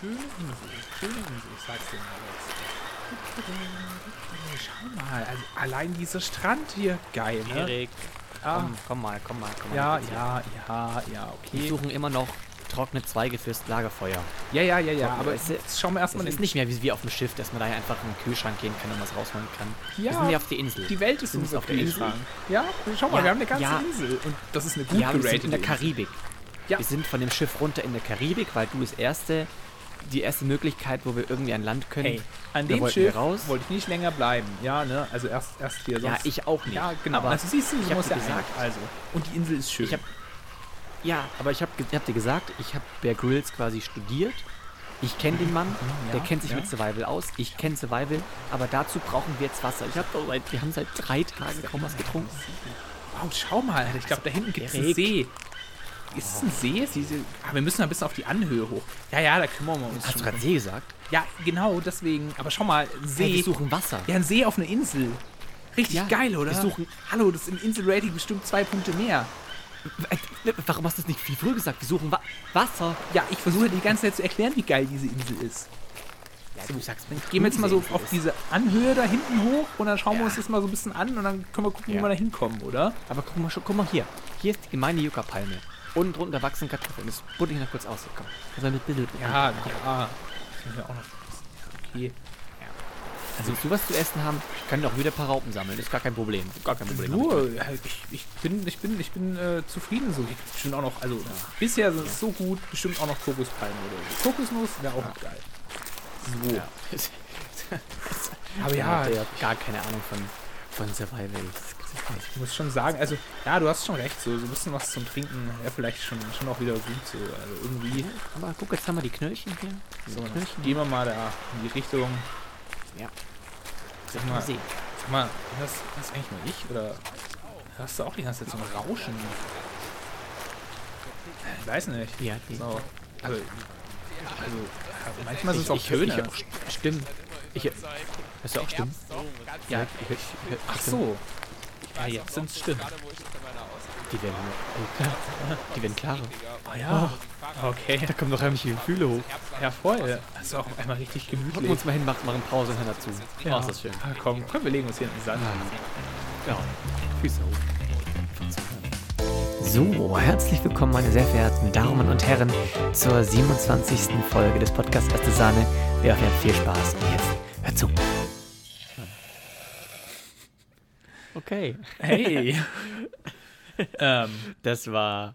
schöne Insel. Schöne Insel, ich sag's dir mal jetzt. Schau mal, also allein dieser Strand hier, geil, ne? Erik, Ah, komm, komm mal, komm mal, komm mal. ja, ja, ja, ja, Wir okay. suchen immer noch trockene Zweige fürs Lagerfeuer. Ja, ja, ja, ja, Trocken- aber es- jetzt schauen wir Es erstmal ist nicht mehr wie, wie auf dem Schiff, dass man da einfach in den Kühlschrank gehen kann und was rausholen kann. Ja, Wir sind hier auf der Insel. Die Welt ist unser auf der Insel? Ja, schau mal, Ja, wir haben eine ganze ja. Insel. Und das ist eine gut Ja, wir sind geratete in der. Karibik. Ja. Wir sind von dem Schiff runter in der Karibik, weil du das erste, die erste Möglichkeit, wo wir irgendwie an Land können. Hey, an dem Schiff wollte ich nicht länger bleiben. Ja, ne? Also erst, erst hier. ja, Sonst, ich auch nicht. Ja, genau. Aber also siehst du, ich dir ja gesagt-. Also. Und die Insel ist schön. Ich hab- ja, aber ich habe hab dir gesagt, ich habe Bear Grylls quasi studiert. Ich kenne den Mann, ja, der kennt sich ja. mit Survival aus. Ich kenne Survival, aber dazu brauchen wir jetzt Wasser. Ich hab doch seit, wir haben seit drei Tagen kaum was getrunken. wow, schau mal. Ich glaube, da hinten gibt es einen. See. Ist es ein See? Ist diese, ah, wir müssen ein bisschen auf die Anhöhe hoch. Ja, ja, da kümmern wir uns Hast du gerade See gesagt? Ja, genau, deswegen. Aber schau mal, Hey, See. wir suchen Wasser. ja, ein See auf einer Insel. Richtig Ja, geil, oder? wir suchen- Hallo, das ist im Insel-Rating bestimmt zwei Punkte mehr. Warum hast du das nicht viel früher gesagt? Wir suchen Wa Wasser. Ja, ich versuche die ganze Zeit zu erklären, wie geil diese Insel ist. Ja, du sagst, wenn Gehen wir jetzt mal so auf diese Anhöhe da hinten hoch und dann schauen wir Ja. uns das mal so ein bisschen an und dann können wir gucken, wie Ja. wir da hinkommen, oder? Aber guck mal, guck mal hier. Hier ist die gemeine Yucca-Palme. Unten drunter wachsen Kartoffeln. Das buddel ich noch kurz aus. Komm. Das war mit Bild. Ja, ja. Das müssen wir auch noch. Okay. Also, willst du was zu essen haben? Ich kann doch wieder ein paar Raupen sammeln. Das ist gar kein Problem. Gar kein Problem. Nur, ich, ich bin, ich bin, ich bin äh, zufrieden so. Ich bestimmt auch noch, also bisher ist es so gut, bestimmt auch noch Kokospalmen oder so. Kokosnuss wäre auch noch geil. So. Ja. Aber Ja, ja, der hat gar keine Ahnung von, von Survival. Das. Ich muss schon sagen, also, ja, du hast schon recht, so, so ein bisschen was zum Trinken wäre vielleicht schon, schon auch wieder gut, so. Also irgendwie. Aber guck, jetzt haben wir die Knöllchen hier. So, dann Knöllchen. gehen wir mal da in die Richtung. Ja. Sag Mal sag mal, das, das eigentlich nur ich? Oder hörst du auch die ganze Zeit so ein Rauschen? Ich weiß nicht. Ja, die. So. Also, also manchmal sind es ich, auch ich, hör- ich Töne. hör auch Stimmen. Ich, hör- hörst du auch Stimmen? Ja, ich, ich, hör- ach so. Ja, jetzt sind es Stimmen. Die werden, oh, die werden klarer. Oh ja. Okay. Da kommen noch heimliche Gefühle hoch. Ja, voll. Das ist auch auf einmal richtig Gucken wir gemütlich. uns mal hin, machen, machen Pause und hören dazu. Ja. Oh, ist das schön. Ah, komm, komm, wir legen uns hier in den Sand. Ja. Füße hoch. So, herzlich willkommen, meine sehr verehrten Damen und Herren, zur 27. Folge des Podcasts Erste Sahne. Wir habt viel Spaß und jetzt hört zu. Okay. Hey. ähm, Das war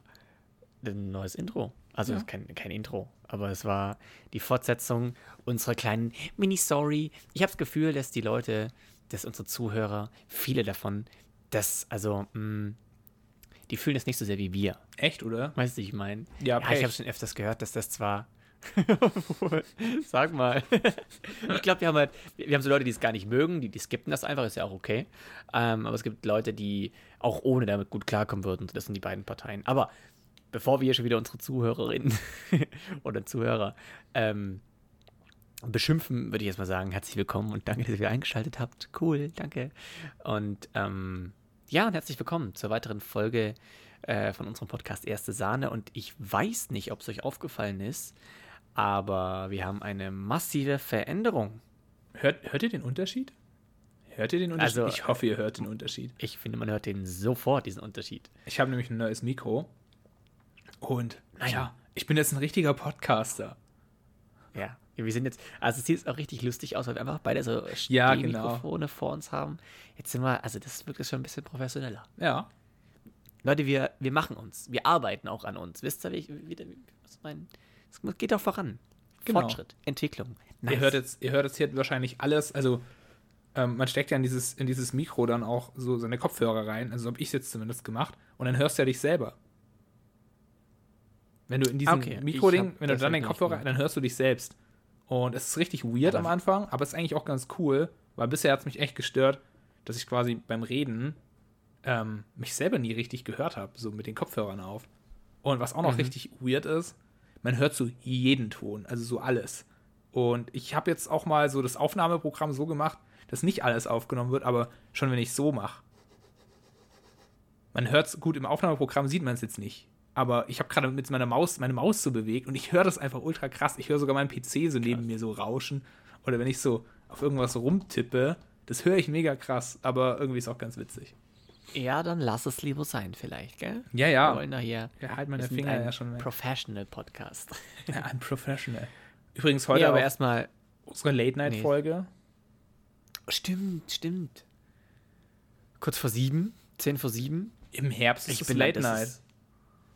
ein neues Intro. Also Ja. kein, kein Intro, aber es war die Fortsetzung unserer kleinen Mini-Story. Ich habe das Gefühl, dass die Leute, dass unsere Zuhörer, viele davon, das, also, mh, die fühlen das nicht so sehr wie wir. echt, oder? Weißt du, ich meine? Ja, ja ich habe schon öfters gehört, dass das zwar. Sag mal. ich glaube, wir haben halt, wir haben so Leute, die es gar nicht mögen, die, die skippen das einfach, ist ja auch okay. Ähm, aber es gibt Leute, die auch ohne damit gut klarkommen würden. Das sind die beiden Parteien. Aber bevor wir hier schon wieder unsere Zuhörerinnen oder Zuhörer ähm, beschimpfen, würde ich jetzt mal sagen, herzlich willkommen und danke, dass ihr eingeschaltet habt. Cool, danke. Und ähm, ja, und herzlich willkommen zur weiteren Folge äh, von unserem Podcast Erste Sahne. Und ich weiß nicht, ob es euch aufgefallen ist, aber wir haben eine massive Veränderung. Hört, hört ihr den Unterschied? Hört ihr den Unterschied? Also- ich hoffe, ihr hört den Unterschied. Ich finde, man hört den sofort, diesen Unterschied. Ich habe nämlich ein neues Mikro. Und, Nein. ja, ich bin jetzt ein richtiger Podcaster. Ja, wir sind jetzt, also es sieht auch richtig lustig aus, weil wir einfach beide so Ja, Mikrofone vor uns haben. Jetzt sind wir, also das wirkt jetzt schon ein bisschen professioneller. Ja. Leute, wir, wir machen uns, wir arbeiten auch an uns. Wisst ihr, wie ich, wie, wie, was ich meine? Es geht auch voran. Genau. Fortschritt, Entwicklung. Ihr hört jetzt, ihr hört jetzt hier wahrscheinlich alles, also ähm, man steckt ja in dieses, in dieses Mikro dann auch so seine Kopfhörer rein, also habe ich es jetzt zumindest gemacht, und dann hörst du ja dich selber. Wenn du in diesem Okay, Mikro-Ding, wenn du dann den Kopfhörer, dann hörst du dich selbst. Und es ist richtig weird Aber- am Anfang, aber es ist eigentlich auch ganz cool, weil bisher hat es mich echt gestört, dass ich quasi beim Reden ähm, mich selber nie richtig gehört habe, so mit den Kopfhörern auf. Und was auch noch Mhm. richtig weird ist, man hört so jeden Ton, also so alles. Und ich habe jetzt auch mal so das Aufnahmeprogramm so gemacht, dass nicht alles aufgenommen wird, aber schon wenn ich so mache. Man hört es gut, im Aufnahmeprogramm sieht man es jetzt nicht. aber ich habe gerade mit meiner Maus meine Maus so bewegt und ich höre das einfach ultra krass. Ich höre sogar meinen PC so neben mir so rauschen. Oder wenn ich so auf irgendwas rumtippe, das höre ich mega krass, aber irgendwie ist auch ganz witzig. Ja, dann lass es lieber sein, vielleicht, gell? Ja, ja. Wir wollen doch hier. Ja, halt meine Finger ein ja schon weg. Professional Podcast. Ja, ein Professional. Übrigens heute ja, aber erstmal. unsere Late-Night-Folge. Stimmt, stimmt. Kurz vor sieben, zehn vor sieben. Im Herbst Ich ist bin Late Night. Ist,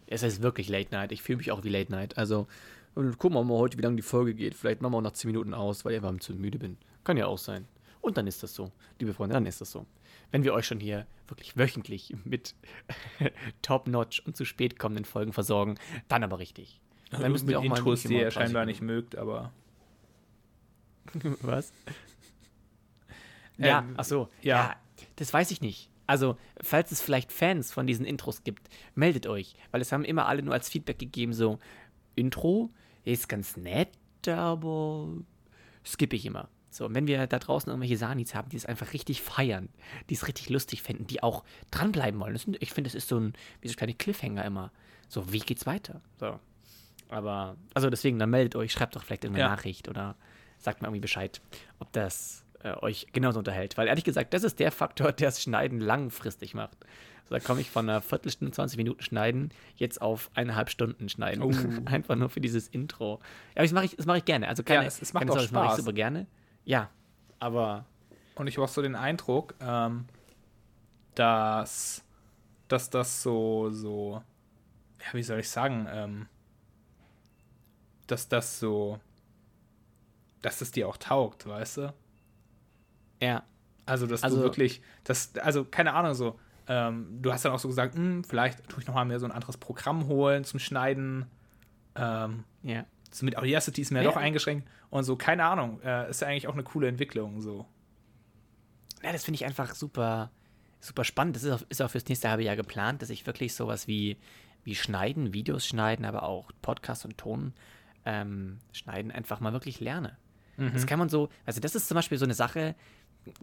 es ist wirklich Late Night. Ich fühle mich auch wie Late Night. Also, gucken wir mal heute, wie lange die Folge geht. Vielleicht machen wir auch nach 10 Minuten aus, weil ich einfach zu müde bin. Kann ja auch sein. Und dann ist das so, liebe Freunde, dann ist das so. Wenn wir euch schon hier wirklich wöchentlich mit top-notch und zu spät kommenden Folgen versorgen, dann aber richtig. Dann müssen wir auch mal Intros, die ihr 30 scheinbar nicht mögt, aber. Was? Ja, Ähm, ach so. ja. Ja. das weiß ich nicht. Also, falls es vielleicht Fans von diesen Intros gibt, meldet euch, weil es haben immer alle nur als Feedback gegeben, so, Intro ist ganz nett, aber skippe ich immer. So, und wenn wir da draußen irgendwelche Sanis haben, die es einfach richtig feiern, die es richtig lustig finden, die auch dranbleiben wollen. Sind, ich finde, das ist so ein, wie so kleine Cliffhanger immer. So, wie geht's weiter? So. Aber, also deswegen, dann meldet euch, schreibt doch vielleicht irgendeine Ja. Nachricht oder sagt mir irgendwie Bescheid, ob das äh, euch genauso unterhält. Weil ehrlich gesagt, das ist der Faktor, der das Schneiden langfristig macht. So, da komme ich von einer Viertelstunde, 20 Minuten Schneiden jetzt auf eineinhalb Stunden Schneiden. Oh. Einfach nur für dieses Intro. Ja, aber das mache ich, das mach ich gerne. Also keine, Ja, es- es macht keine auch Sorge, das mache ich Spaß. super gerne. Ja, aber Und ich habe auch so den Eindruck, ähm, dass, dass das so, so, ja, wie soll ich sagen, ähm, dass das so, dass das dir auch taugt, weißt du? ja, Also, dass Also- du wirklich, das, also, keine Ahnung, so, ähm, du hast dann auch so gesagt, hm, vielleicht tue ich nochmal mehr so ein anderes Programm holen zum Schneiden. Ähm, ja. So mit Audacity ist mir Ja. doch eingeschränkt und so, keine Ahnung, äh, ist ja eigentlich auch eine coole Entwicklung, so. Ja, das finde ich einfach super, super spannend. Das ist auch, ist auch fürs nächste halbe Jahr geplant, dass ich wirklich sowas wie, wie Schneiden, Videos schneiden, aber auch Podcast und Ton ähm, schneiden einfach mal wirklich lerne. Das kann man so, also das ist zum Beispiel so eine Sache,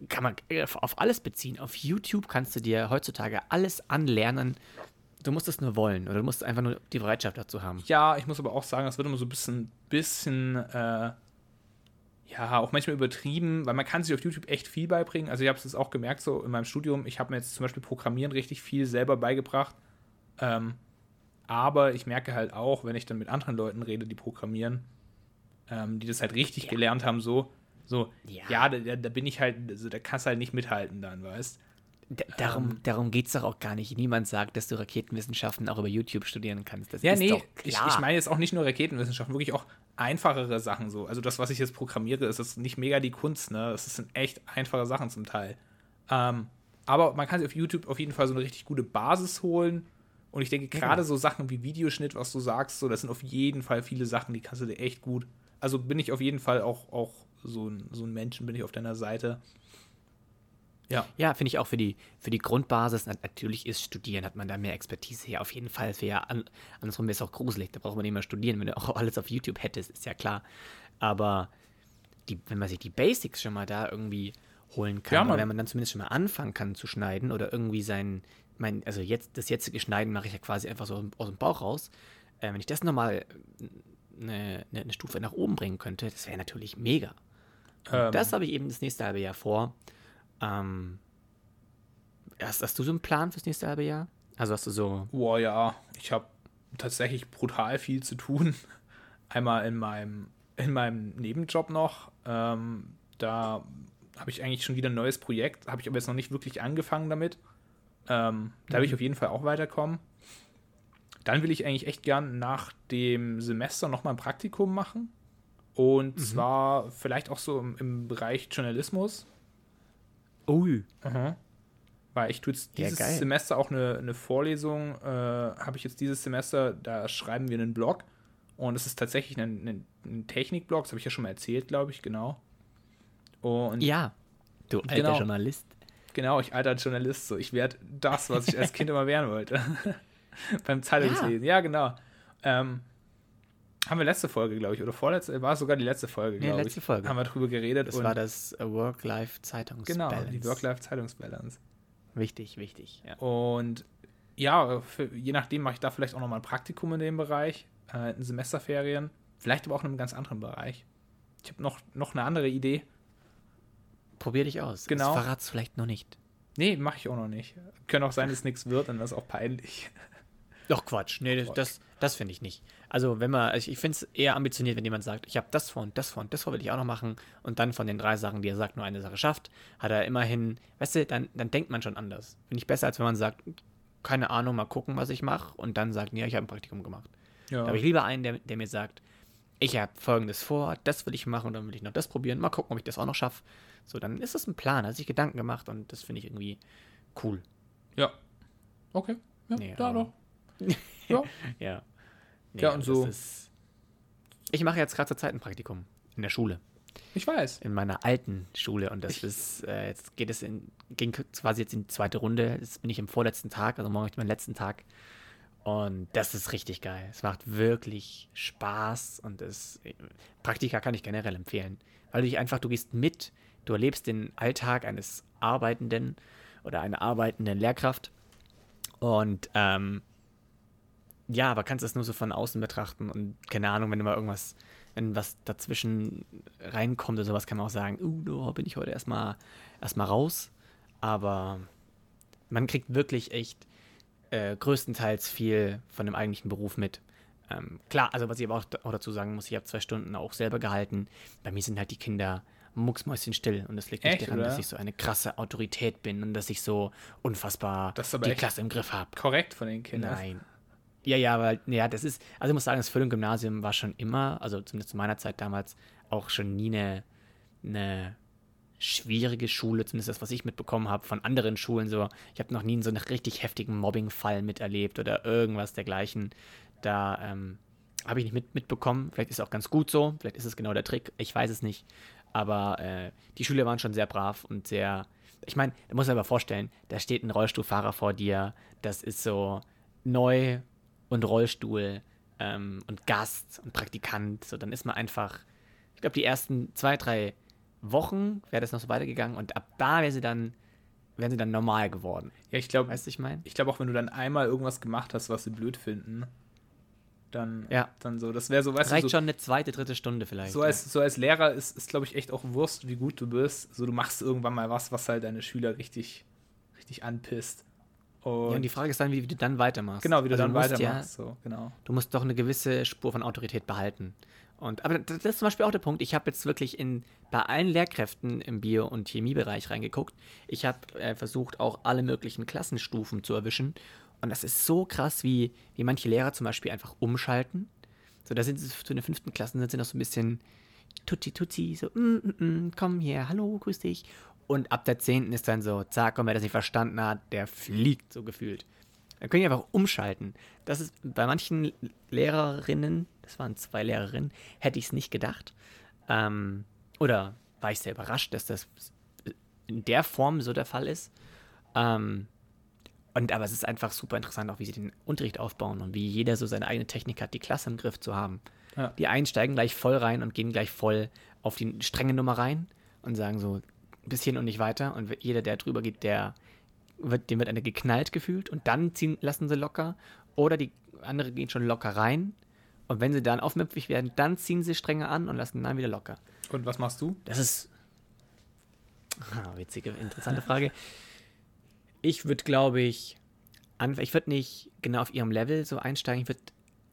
kann man äh, auf alles beziehen. Auf YouTube kannst du dir heutzutage alles anlernen. Du musst es nur wollen oder du musst einfach nur die Bereitschaft dazu haben. Ja, ich muss aber auch sagen, das wird immer so ein bisschen, bisschen äh, ja, auch manchmal übertrieben, weil man kann sich auf YouTube echt viel beibringen. Also ich habe es jetzt auch gemerkt, so in meinem Studium, ich habe mir jetzt zum Beispiel Programmieren richtig viel selber beigebracht. Ähm, aber ich merke halt auch, wenn ich dann mit anderen Leuten rede, die programmieren, ähm, die das halt richtig Ja. gelernt haben, so, so, Ja. ja, da, da da bin ich halt, also da kannst du halt nicht mithalten dann, weißt D darum darum geht es doch auch gar nicht. Niemand sagt, dass du Raketenwissenschaften auch über YouTube studieren kannst. Das Ja, ist nee, doch ich, klar. ich meine jetzt auch nicht nur Raketenwissenschaften, wirklich auch einfachere Sachen so. Also das, was ich jetzt programmiere, ist jetzt nicht mega die Kunst, ne? Das sind echt einfache Sachen zum Teil. Ähm, aber man kann sich auf YouTube auf jeden Fall so eine richtig gute Basis holen. Und ich denke, gerade genau. so Sachen wie Videoschnitt, was du sagst, so, das sind auf jeden Fall viele Sachen, die kannst du dir echt gut. Also bin ich auf jeden Fall auch, auch so, ein, so ein Menschen, bin ich auf deiner Seite. Ja. Ja, finde ich auch für die, für die Grundbasis. Na- Natürlich ist Studieren, hat man da mehr Expertise her. Auf jeden Fall. Wäre ja an, andersrum wäre es auch gruselig. Da braucht man nicht mehr studieren, wenn du auch alles auf YouTube hättest, ist ja klar. Aber die, wenn man sich die Basics schon mal da irgendwie holen kann, Ja, oder man- wenn man dann zumindest schon mal anfangen kann zu schneiden oder irgendwie sein, mein, also jetzt, das jetzige Schneiden mache ich ja quasi einfach so aus dem Bauch raus. Äh, wenn ich das nochmal eine, eine, eine Stufe nach oben bringen könnte, das wäre natürlich mega. Ähm. das habe ich eben das nächste halbe Jahr vor. Ähm, hast, hast du so einen Plan fürs nächste halbe Jahr? Also hast du so. Boah, ja, ich habe tatsächlich brutal viel zu tun. Einmal in meinem, in meinem Nebenjob noch. Ähm, da habe ich eigentlich schon wieder ein neues Projekt, habe ich aber jetzt noch nicht wirklich angefangen damit. Ähm, da will ich auf jeden Fall auch weiterkommen. Dann will ich eigentlich echt gern nach dem Semester nochmal ein Praktikum machen. Und zwar vielleicht auch so im, im Bereich Journalismus. Ui. Weil ich tue jetzt Ja, dieses geil. Semester auch eine, eine Vorlesung, äh, habe ich jetzt dieses Semester, da schreiben wir einen Blog. Und es ist tatsächlich ein, ein, ein Technikblog, das habe ich ja schon mal erzählt, glaube ich, genau. Und Ja. Du alter Genau. Journalist. genau, ich alter Journalist, so ich werde das, was ich als Kind immer werden wollte. Beim Zeitungslesen. Ja, genau. Ähm, haben wir letzte Folge, glaube ich, oder vorletzte, war es sogar die letzte Folge, Nee, glaube letzte ich. Folge. Haben wir drüber geredet. Das und war das äh, Work-Life-Zeitungs- Genau, die Work-Life-Zeitungsbalance. Wichtig, wichtig. Ja. Und ja, für, je nachdem mache ich da vielleicht auch nochmal ein Praktikum in dem Bereich, äh, in Semesterferien, vielleicht aber auch in einem ganz anderen Bereich. Ich habe noch, noch eine andere Idee. Probier dich aus. Genau. Das verrat's vielleicht noch nicht. Nee, mache ich auch noch nicht. Könnte auch sein, dass nichts wird, dann es auch peinlich. Doch, Quatsch. Nee, Quatsch. das, das finde ich nicht. Also, wenn man, also ich finde es eher ambitioniert, wenn jemand sagt, ich habe das vor und das vor und das vor will ich auch noch machen und dann von den drei Sachen, die er sagt, nur eine Sache schafft, hat er immerhin, weißt du, dann, dann denkt man schon anders. Finde ich besser, als wenn man sagt, keine Ahnung, mal gucken, was ich mache und dann sagt, ja, ich habe ein Praktikum gemacht. Ja. Da habe ich lieber einen, der, der mir sagt, ich habe folgendes vor, das will ich machen und dann will ich noch das probieren, mal gucken, ob ich das auch noch schaffe. So, dann ist das ein Plan, hat sich Gedanken gemacht und das finde ich irgendwie cool. ja. Okay. Ja, Nee, da doch. Ja. Ja. Nee, Ja, und so- Ist, ich mache jetzt gerade zur Zeit ein Praktikum in der Schule, Ich weiß. in meiner alten Schule und das ist, äh, jetzt geht es in, ging quasi jetzt in die zweite Runde. Jetzt bin ich im vorletzten Tag, also morgen ist mein letzten Tag. Und das ist richtig geil. Es macht wirklich Spaß und es, Praktika kann ich generell empfehlen. Weil du dich einfach, du gehst mit, du erlebst den Alltag eines Arbeitenden oder einer arbeitenden Lehrkraft. Und ähm, ja, aber kannst es nur so von außen betrachten und keine Ahnung, wenn du mal irgendwas, wenn was dazwischen reinkommt oder sowas, kann man auch sagen, uh, da bin ich heute erstmal erstmal raus. Aber man kriegt wirklich echt äh, größtenteils viel von dem eigentlichen Beruf mit. Ähm, klar, also was ich aber auch, auch dazu sagen muss, ich habe zwei Stunden auch selber gehalten. Bei mir sind halt die Kinder mucksmäuschenstill und das liegt nicht Echt, daran, dass oder? ich so eine krasse Autorität bin und dass ich so unfassbar die Klasse im Griff habe. Korrekt von den Kindern. Nein. Ja, ja, weil, ja, das ist, also ich muss sagen, das Füllung Gymnasium war schon immer, also zumindest zu meiner Zeit damals, auch schon nie eine, eine schwierige Schule, zumindest das, was ich mitbekommen habe von anderen Schulen. So, ich habe noch nie so einen richtig heftigen Mobbing-Fall miterlebt oder irgendwas dergleichen. Da ähm, habe ich nicht mit, mitbekommen. Vielleicht ist es auch ganz gut so, vielleicht ist es genau der Trick, ich weiß es nicht. Aber äh, die Schüler waren schon sehr brav und sehr. Ich meine, da muss man aber vorstellen, da steht ein Rollstuhlfahrer vor dir, das ist so neu und Rollstuhl ähm, und Gast und Praktikant. So, dann ist man einfach, ich glaube, die ersten zwei, drei Wochen wäre das noch so weitergegangen und ab da wäre sie dann, wären sie dann normal geworden. Ja, ich glaube, Weißt du, ich meine? ich glaube auch, wenn du dann einmal irgendwas gemacht hast, was sie blöd finden, dann, Ja. dann so, das wäre so, weißt Reicht du, so, schon eine zweite, dritte Stunde vielleicht. so, als, so als Lehrer ist, ist glaube ich, echt auch Wurst, wie gut du bist. So, du machst irgendwann mal was, was halt deine Schüler richtig, richtig anpisst. Und, ja, und die Frage ist dann, wie, wie du dann weitermachst. genau, wie du Also dann musst weitermachst. Ja, so, genau. du musst doch eine gewisse Spur von Autorität behalten. Und, aber das ist zum Beispiel auch der Punkt. Ich habe jetzt wirklich in, bei allen Lehrkräften im Bio- und Chemiebereich reingeguckt. Ich habe äh, versucht, auch alle möglichen Klassenstufen zu erwischen. Und das ist so krass, wie, wie manche Lehrer zum Beispiel einfach umschalten. So, da sind sie zu den fünften Klassen, sind sie noch so ein bisschen tutti tutti, so, mm, mm, mm, komm hier, hallo, grüß dich. Und ab der zehnten ist dann so, zack, komm, wer das nicht verstanden hat, der fliegt, so gefühlt. Dann können die einfach umschalten. Das ist bei manchen Lehrerinnen, das waren zwei Lehrerinnen, hätte ich es nicht gedacht. Ähm, oder war ich sehr überrascht, dass das in der Form so der Fall ist. Ähm, und aber es ist einfach super interessant, auch wie sie den Unterricht aufbauen und wie jeder so seine eigene Technik hat, die Klasse im Griff zu haben. Ja. Die einen steigen gleich voll rein und gehen gleich voll auf die strenge Nummer rein und sagen so, bis hierhin und nicht weiter. Und jeder, der drüber geht, der wird, dem wird eine geknallt gefühlt und dann ziehen, lassen sie locker. Oder die andere gehen schon locker rein. Und wenn sie dann aufmüpfig werden, dann ziehen sie strenger an und lassen dann wieder locker. Und was machst du? Das ist. Ah, witzige, interessante Frage. Ich würde, glaube ich, an, ich würde nicht genau auf ihrem Level so einsteigen. Ich würde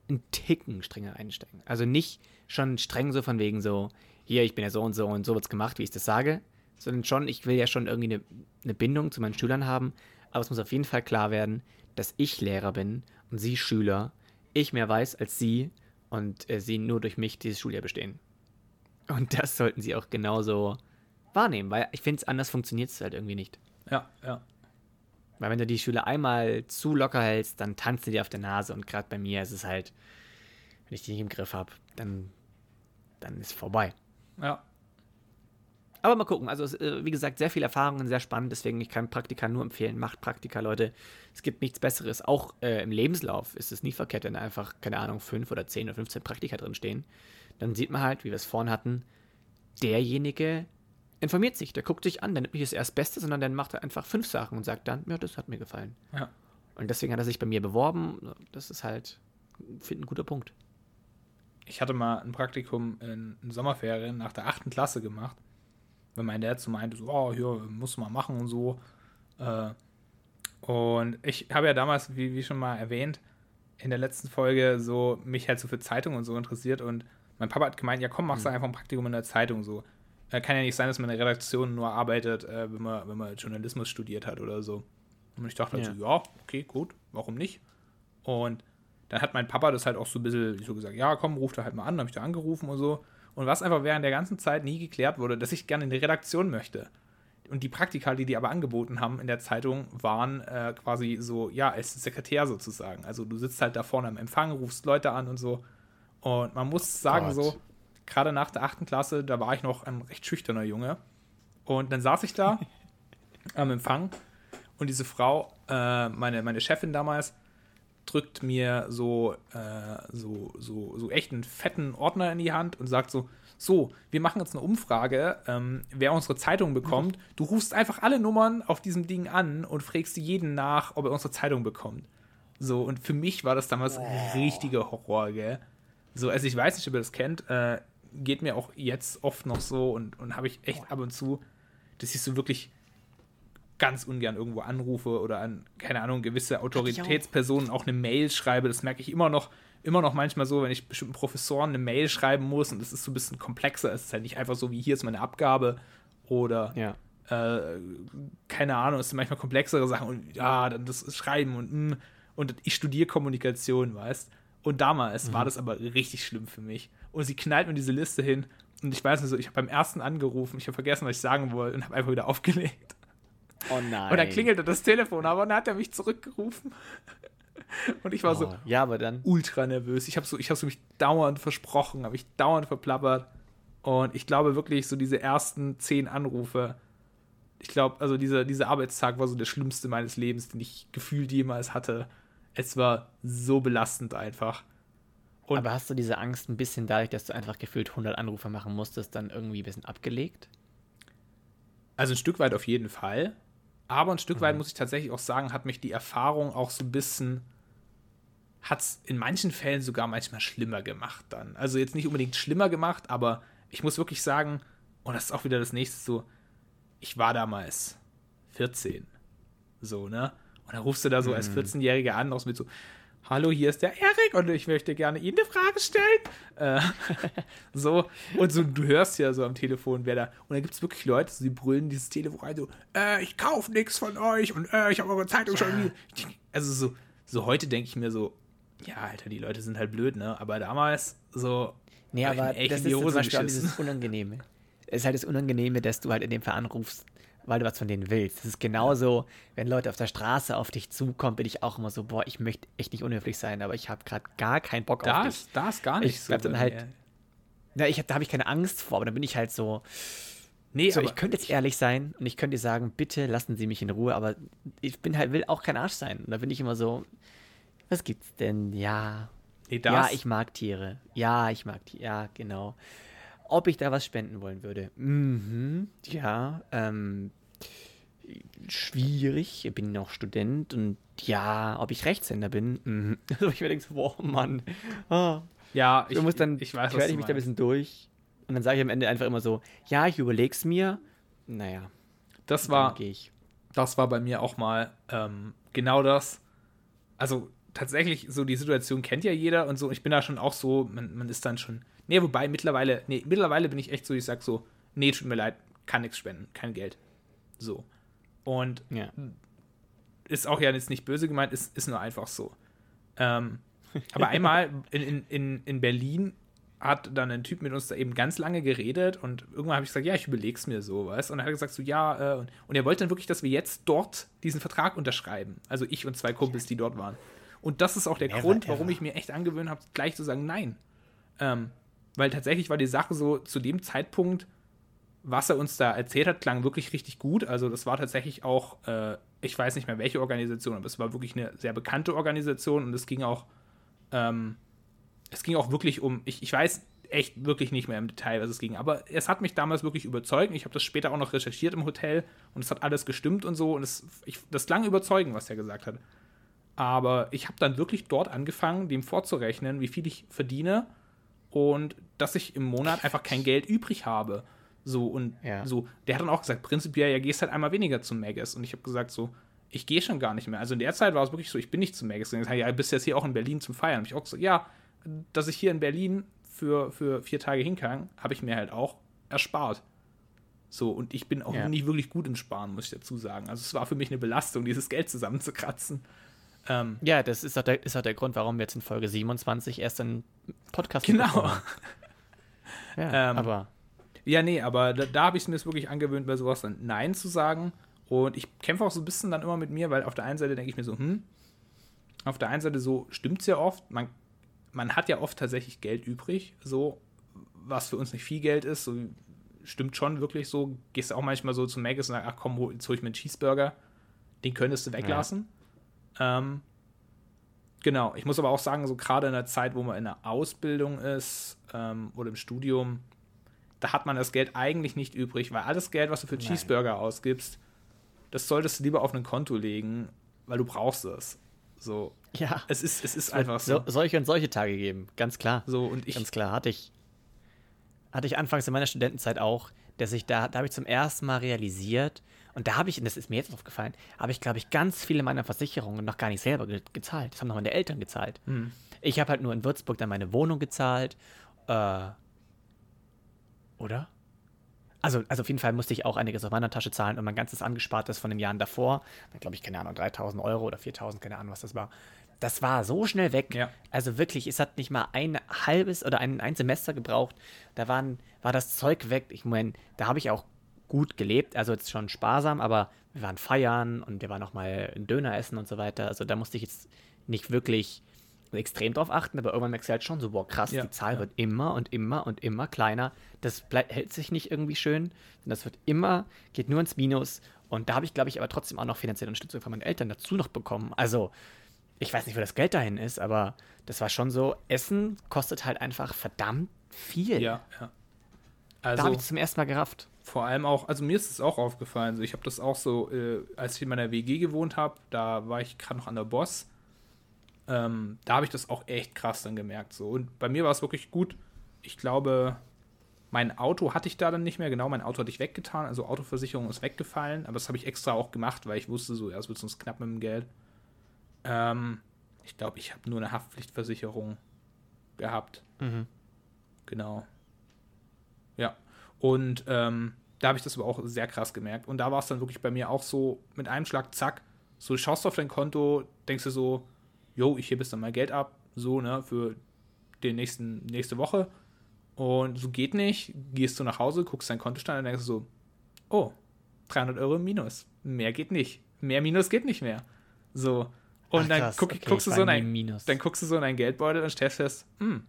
einen Ticken strenger einsteigen. Also nicht schon streng so von wegen so, hier, ich bin ja so und so und so wird's gemacht, wie ich das sage, sondern schon, ich will ja schon irgendwie eine, eine Bindung zu meinen Schülern haben. Aber es muss auf jeden Fall klar werden, dass ich Lehrer bin und sie Schüler, ich mehr weiß als sie und äh, sie nur durch mich dieses Schuljahr bestehen. Und das sollten sie auch genauso wahrnehmen, weil ich finde, anders funktioniert es halt irgendwie nicht. Ja, ja. Weil wenn du die Schüler einmal zu locker hältst, dann tanzen die auf der Nase und gerade bei mir ist es halt, wenn ich die nicht im Griff habe, dann, dann ist vorbei. Ja. Aber mal gucken. Also, äh, wie gesagt, sehr viel Erfahrungen, sehr spannend. Deswegen, ich kann Praktika nur empfehlen. Macht Praktika, Leute. Es gibt nichts Besseres. Auch äh, im Lebenslauf ist es nie verkehrt, wenn einfach, keine Ahnung, 5 oder 10 oder 15 Praktika drin stehen. Dann sieht man halt, wie wir es vorhin hatten, derjenige informiert sich, der guckt sich an, der nimmt nicht das erst Beste, sondern dann macht er einfach fünf Sachen und sagt dann, ja, das hat mir gefallen. Ja. Und deswegen hat er sich bei mir beworben. Das ist halt, finde ein guter Punkt. Ich hatte mal ein Praktikum in, in Sommerferien nach der achten Klasse gemacht, wenn mein Dad so meinte, so, oh, hier, muss man machen und so. Äh, und ich habe ja damals, wie, wie schon mal erwähnt, in der letzten Folge so mich halt so für Zeitungen und so interessiert und mein Papa hat gemeint, ja komm, machst du mhm. einfach ein Praktikum in der Zeitung so. Äh, kann ja nicht sein, dass man in der Redaktion nur arbeitet, äh, wenn, man, wenn man Journalismus studiert hat oder so. Und ich dachte halt ja. so, ja, okay, gut, warum nicht? Und dann hat mein Papa das halt auch so ein bisschen so gesagt, ja, komm, ruf da halt mal an, habe ich da angerufen und so. Und was einfach während der ganzen Zeit nie geklärt wurde, dass ich gerne in die Redaktion möchte. Und die Praktika, die die aber angeboten haben in der Zeitung, waren äh, quasi so, ja, als Sekretär sozusagen. Also du sitzt halt da vorne am Empfang, rufst Leute an und so. Und man muss sagen, Gott. so, gerade nach der achten Klasse, da war ich noch ein recht schüchterner Junge. Und dann saß ich da am Empfang und diese Frau, äh, meine, meine Chefin damals, drückt mir so, äh, so, so, so echt einen fetten Ordner in die Hand und sagt so, so, wir machen jetzt eine Umfrage, ähm, wer unsere Zeitung bekommt. Du rufst einfach alle Nummern auf diesem Ding an und fragst jeden nach, ob er unsere Zeitung bekommt. So, und für mich war das damals oh. richtiger Horror, gell? So, also ich weiß nicht, ob ihr das kennt, äh, geht mir auch jetzt oft noch so und, und habe ich echt ab und zu, dass ich so wirklich ganz ungern irgendwo anrufe oder an, keine Ahnung, gewisse Autoritätspersonen auch. auch eine Mail schreibe. Das merke ich immer noch, immer noch manchmal so, wenn ich bestimmten Professoren eine Mail schreiben muss und das ist so ein bisschen komplexer. Es ist halt nicht einfach so wie hier ist meine Abgabe oder ja. äh, keine Ahnung, es sind manchmal komplexere Sachen und ja, dann das Schreiben und hm, und ich studiere Kommunikation, weißt Und damals mhm. war das aber richtig schlimm für mich. Und sie knallt mir diese Liste hin und ich weiß nicht so, ich habe beim ersten angerufen, ich habe vergessen, was ich sagen wollte und habe einfach wieder aufgelegt. Oh nein. Und dann klingelte das Telefon, aber dann hat er mich zurückgerufen. Und ich war oh, so ja, aber dann. ultra nervös. Ich habe so, hab so mich dauernd versprochen, habe ich dauernd verplappert. Und ich glaube wirklich, so diese ersten zehn Anrufe, ich glaube, also dieser, dieser Arbeitstag war so der schlimmste meines Lebens, den ich gefühlt jemals hatte. Es war so belastend einfach. Und aber hast du diese Angst ein bisschen dadurch, dass du einfach gefühlt 100 Anrufe machen musstest, dann irgendwie ein bisschen abgelegt? Also ein Stück weit auf jeden Fall. Aber ein Stück mhm. weit muss ich tatsächlich auch sagen, hat mich die Erfahrung auch so ein bisschen, hat es in manchen Fällen sogar manchmal schlimmer gemacht dann. Also jetzt nicht unbedingt schlimmer gemacht, aber ich muss wirklich sagen, und das ist auch wieder das nächste so, ich war damals 14. So, ne? Und dann rufst du da so mhm. als 14-Jähriger an, auch mit so, hallo, hier ist der Erik und ich möchte gerne Ihnen eine Frage stellen. Äh, so, und so, du hörst ja so am Telefon, wer da, und da gibt es wirklich Leute, die brüllen dieses Telefon rein, so, äh, ich kaufe nichts von euch und äh, ich habe eure Zeitung ja. schon. Also so, so heute denke ich mir so, ja, Alter, die Leute sind halt blöd, ne? Aber damals so. Nee, aber das ist zum Beispiel dieses Unangenehme. Es ist halt das Unangenehme, dass du halt in dem Fall anrufst weil du was von denen willst. Das ist genauso, wenn Leute auf der Straße auf dich zukommen, bin ich auch immer so, boah, ich möchte echt nicht unhöflich sein, aber ich habe gerade gar keinen Bock das, auf dich. Das gar nicht ich so. Dann halt, na, ich da habe ich keine Angst vor, aber dann bin ich halt so. Nee, so, ich könnte jetzt ehrlich sein und ich könnte dir sagen, bitte lassen Sie mich in Ruhe, aber ich bin halt, will auch kein Arsch sein. Und da bin ich immer so, was gibt's denn? Ja. Nee, ja, ich mag Tiere. Ja, ich mag Tiere. Ja, genau ob ich da was spenden wollen würde. Mhm, ja, ähm, schwierig. Ich bin noch Student und ja, ob ich Rechtshänder bin. Mhm. Also ich mir denke boah, Mann. Oh. Ja, ich, muss dann, ich weiß, ich mich da ein bisschen durch. Und dann sage ich am Ende einfach immer so, ja, ich überleg's mir. Naja. Das war, das war bei mir auch mal ähm, genau das. Also tatsächlich, so die Situation kennt ja jeder und so. Ich bin da schon auch so, man, man ist dann schon Nee, wobei mittlerweile, nee, mittlerweile bin ich echt so, ich sag so, nee, tut mir leid, kann nichts spenden, kein Geld. So. Und ja. ist auch ja jetzt nicht böse gemeint, ist, ist nur einfach so. Ähm, aber einmal in, in, in Berlin hat dann ein Typ mit uns da eben ganz lange geredet und irgendwann habe ich gesagt, ja, ich überleg's mir so, weißt Und dann hat er gesagt, so, ja, äh, und, er wollte dann wirklich, dass wir jetzt dort diesen Vertrag unterschreiben. Also ich und zwei Kumpels, die dort waren. Und das ist auch der never, Grund, warum ever. ich mir echt angewöhnt habe, gleich zu sagen, nein. Ähm, weil tatsächlich war die Sache so zu dem Zeitpunkt, was er uns da erzählt hat, klang wirklich richtig gut. Also das war tatsächlich auch, äh, ich weiß nicht mehr welche Organisation, aber es war wirklich eine sehr bekannte Organisation und es ging auch, ähm, es ging auch wirklich um, ich, ich weiß echt wirklich nicht mehr im Detail, was es ging, aber es hat mich damals wirklich überzeugt. Ich habe das später auch noch recherchiert im Hotel und es hat alles gestimmt und so und es, ich, das klang überzeugend, was er gesagt hat. Aber ich habe dann wirklich dort angefangen, dem vorzurechnen, wie viel ich verdiene und dass ich im Monat einfach kein Geld übrig habe. So und Ja. so. Der hat dann auch gesagt, prinzipiell, ja, gehst halt einmal weniger zum Magus. Und ich habe gesagt, so, ich gehe schon gar nicht mehr. Also in der Zeit war es wirklich so, ich bin nicht zum Magus gegangen. Ja, bist jetzt hier auch in Berlin zum Feiern. Hab ich auch gesagt, ja, dass ich hier in Berlin für, für vier Tage hinkam, habe ich mir halt auch erspart. So, und ich bin auch Ja. nicht wirklich gut im Sparen, muss ich dazu sagen. Also es war für mich eine Belastung, dieses Geld zusammenzukratzen. Ähm, Ja, das ist auch, der, ist auch der Grund, warum wir jetzt in Folge 27 erst einen Podcast genau. Ja, Ähm, aber Ja, nee, aber da, da habe ich es mir jetzt wirklich angewöhnt, bei sowas dann Nein zu sagen. Und ich kämpfe auch so ein bisschen dann immer mit mir, weil auf der einen Seite denke ich mir so, hm, auf der einen Seite so stimmt es ja oft. Man, man hat ja oft tatsächlich Geld übrig, so, was für uns nicht viel Geld ist. So, stimmt schon wirklich so. Gehst auch manchmal so zum Maggis und sagst, ach komm, hol- jetzt hol ich mir einen Cheeseburger. Den könntest du weglassen. Ähm, genau, ich muss aber auch sagen, so gerade in der Zeit, wo man in der Ausbildung ist ähm, oder im Studium, da hat man das Geld eigentlich nicht übrig, weil alles Geld, was du für Nein. Cheeseburger ausgibst, das solltest du lieber auf ein Konto legen, weil du brauchst es. So, ja, es ist, es ist einfach so. so, solche und solche Tage geben, ganz klar. So, und ich, Ganz klar, hatte ich, hatte ich anfangs in meiner Studentenzeit auch, dass ich da, da habe ich zum ersten Mal realisiert, und da habe ich, und das ist mir jetzt aufgefallen, habe ich, glaube ich, ganz viele meiner Versicherungen noch gar nicht selber ge gezahlt. Das haben noch meine Eltern gezahlt. Hm. Ich habe halt nur in Würzburg dann meine Wohnung gezahlt. Äh, oder? Also, also auf jeden Fall musste ich auch einiges aus meiner Tasche zahlen und mein ganzes Angespartes von den Jahren davor, dann glaube ich, keine Ahnung, 3000 Euro oder 4000, keine Ahnung, was das war. Das war so schnell weg. Ja. Also wirklich, es hat nicht mal ein halbes oder ein, ein Semester gebraucht. Da waren, war das Zeug weg. Ich meine, da habe ich auch gut gelebt, also jetzt schon sparsam, aber wir waren feiern und wir waren auch mal einen Döner essen und so weiter. Also da musste ich jetzt nicht wirklich extrem drauf achten, aber irgendwann merkst du halt schon so, boah, krass, Ja, die Zahl ja. wird immer und immer und immer kleiner. Das hält sich nicht irgendwie schön, sondern das wird immer, geht nur ins Minus. Und da habe ich, glaube ich, aber trotzdem auch noch finanzielle Unterstützung von meinen Eltern dazu noch bekommen. Also, ich weiß nicht, wo das Geld dahin ist, aber das war schon so, Essen kostet halt einfach verdammt viel. ja, ja. Da Also, habe ich das zum ersten Mal gerafft. Vor allem auch, also mir ist es auch aufgefallen, so ich habe das auch so, äh, als ich in meiner WG gewohnt habe, da war ich gerade noch an der Boss, ähm, da habe ich das auch echt krass dann gemerkt. So. Und bei mir war es wirklich gut. Ich glaube, mein Auto hatte ich da dann nicht mehr, genau, mein Auto hatte ich weggetan, also Autoversicherung ist weggefallen, aber das habe ich extra auch gemacht, weil ich wusste, so, ja, es wird sonst knapp mit dem Geld. Ähm, ich glaube, ich habe nur eine Haftpflichtversicherung gehabt. Mhm. Genau. Ja. Und ähm, da habe ich das aber auch sehr krass gemerkt. Und da war es dann wirklich bei mir auch so mit einem Schlag, zack, so du schaust auf dein Konto, denkst du so, jo, ich hebe jetzt dann mal Geld ab, so, ne, für den nächsten, nächste Woche. Und so geht nicht, gehst du nach Hause, guckst deinen Kontostand und denkst so, oh, 300 Euro Minus. Mehr geht nicht. Mehr Minus geht nicht mehr. So. Und Ach, dann guck, okay, guckst, du so in ein, Minus. dann guckst du so in deinen Geldbeutel und stellst fest, hm,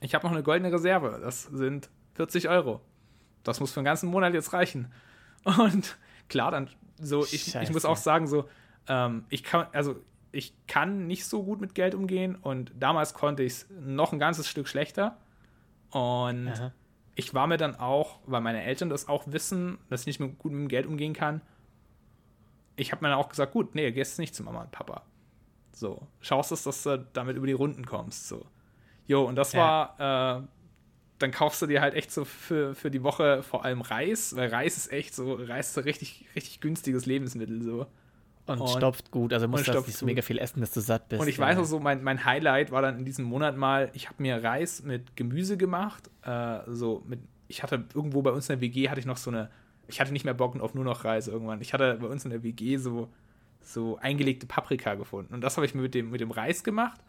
ich habe noch eine goldene Reserve. Das sind 40 Euro. Das muss für den ganzen Monat jetzt reichen. Und klar, dann so, ich, ich muss auch sagen, so, ähm, ich kann, also ich kann nicht so gut mit Geld umgehen und damals konnte ich es noch ein ganzes Stück schlechter. Und Aha. ich war mir dann auch, weil meine Eltern das auch wissen, dass ich nicht mehr gut mit dem Geld umgehen kann, ich habe mir dann auch gesagt, gut, nee, gehst nicht zu Mama und Papa. So, schaust es, dass du damit über die Runden kommst. So. Jo, und das Ja. war, äh, dann kaufst du dir halt echt so für, für die Woche vor allem Reis, weil Reis ist echt so, Reis ist so richtig, richtig günstiges Lebensmittel. So. Und, Und- stopft gut, also musst du nicht so mega viel essen, dass du satt bist. Und ich ja. weiß auch so, mein, mein Highlight war dann in diesem Monat mal, ich habe mir Reis mit Gemüse gemacht. Äh, so mit, ich hatte irgendwo bei uns in der WG hatte ich noch so eine, ich hatte nicht mehr Bock auf nur noch Reis irgendwann. Ich hatte bei uns in der WG so, so eingelegte Paprika gefunden. Und das habe ich mir mit dem, mit dem Reis gemacht.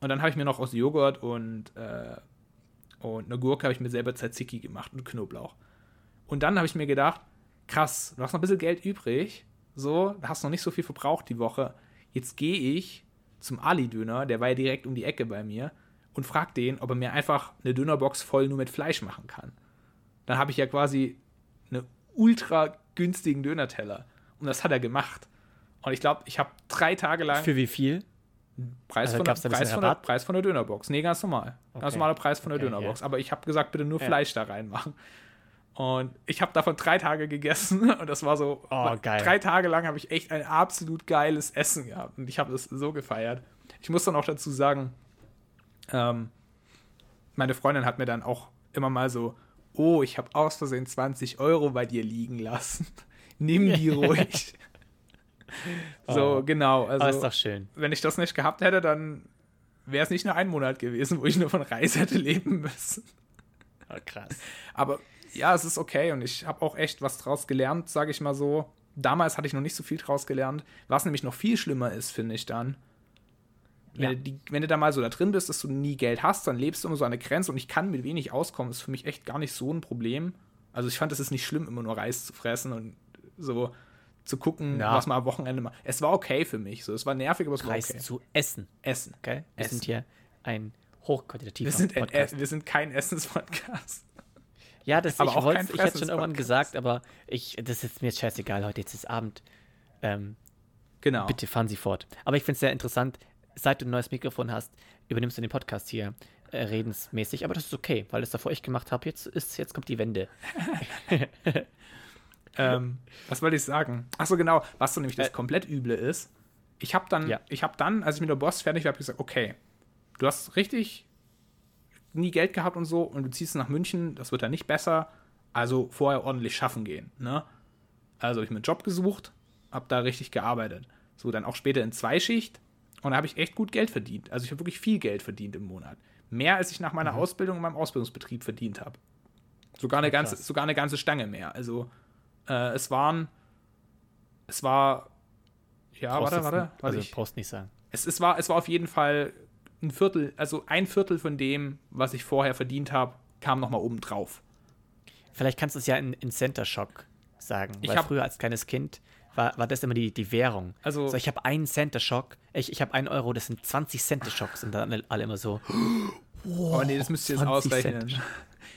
Und dann habe ich mir noch aus Joghurt und, äh, und eine Gurke habe ich mir selber Tzatziki gemacht und Knoblauch. Und dann habe ich mir gedacht, krass, du hast noch ein bisschen Geld übrig. So, hast noch nicht so viel verbraucht die Woche. Jetzt gehe ich zum Ali-Döner, der war ja direkt um die Ecke bei mir, und frag den, ob er mir einfach eine Dönerbox voll nur mit Fleisch machen kann. Dann habe ich ja quasi einen ultra günstigen Dönerteller. Und das hat er gemacht. Und ich glaube, ich habe drei Tage lang Für wie viel? Preis, Also von der, Preis, von der? Preis von der Dönerbox. Nee, ganz normal. Ganz Okay. normaler Preis von der Okay, Dönerbox. ja. Aber ich habe gesagt, bitte nur Ja. Fleisch da reinmachen. Und ich habe davon drei Tage gegessen und das war so, Oh, geil. drei Tage lang habe ich echt ein absolut geiles Essen gehabt und ich habe es so gefeiert. Ich muss dann auch dazu sagen, ähm, meine Freundin hat mir dann auch immer mal so, oh, ich habe aus Versehen 20 Euro bei dir liegen lassen. Nimm die ruhig. so, Oh. genau. Aber ist Also, doch schön. wenn ich das nicht gehabt hätte, dann wäre es nicht nur ein Monat gewesen, wo ich nur von Reis hätte leben müssen. Oh, krass. Aber ja, es ist okay und ich habe auch echt was draus gelernt, sage ich mal so. Damals hatte ich noch nicht so viel draus gelernt. Was nämlich noch viel schlimmer ist, finde ich dann. Wenn, Ja. du die, wenn du da mal so da drin bist, dass du nie Geld hast, dann lebst du immer so an der Grenze und ich kann mit wenig auskommen. ist für mich echt gar nicht so ein Problem. Also ich fand, es ist nicht schlimm, immer nur Reis zu fressen und so zu gucken, Ja. was man am Wochenende macht. Es war okay für mich. So, es war nervig, aber es war Reis okay. zu essen. Essen. Okay? Wir Essen. sind hier ein hochqualitativer Wir sind, Podcast. wir sind kein Essenspodcast. Ja, das Aber ich auch wollte ich hätte schon irgendwann gesagt, aber ich, das ist mir jetzt scheißegal, heute jetzt ist Abend. Ähm, Genau. bitte fahren Sie fort. Aber ich finde es sehr interessant, seit du ein neues Mikrofon hast, übernimmst du den Podcast hier äh, redensmäßig, aber das ist okay, weil das davor ich gemacht habe. Jetzt ist, jetzt kommt die Wende. Ähm, was wollte ich sagen? Achso, genau. Was so nämlich das Äh, komplett Üble ist. Ich habe dann, Ja. ich habe dann, als ich mit der Boss fertig war, habe ich gesagt, okay, du hast richtig nie Geld gehabt und so und du ziehst nach München, das wird dann nicht besser. Also vorher ordentlich schaffen gehen. Ne? Also hab ich mir einen Job gesucht, habe da richtig gearbeitet. So dann auch später in Zweischicht und da habe ich echt gut Geld verdient. Also ich habe wirklich viel Geld verdient im Monat. Mehr als ich nach meiner Ausbildung in meinem Ausbildungsbetrieb verdient habe. Sogar eine Ja, ganze, krass. sogar eine ganze Stange mehr. Also äh, es waren, es war, ja, Brauchst warte, warte, warte Also ich, brauchst nicht sagen. es, es, war, es war auf jeden Fall ein Viertel, also ein Viertel von dem, was ich vorher verdient habe, kam nochmal oben drauf. Vielleicht kannst du es ja in, in Center Shock sagen, Ich weil früher als kleines Kind war, war das immer die, die Währung. Also- so, ich habe einen Center Shock, ich, ich habe einen Euro, das sind 20 Center Shocks und dann alle immer so Oh nee, das müsst ihr jetzt 20 ausrechnen.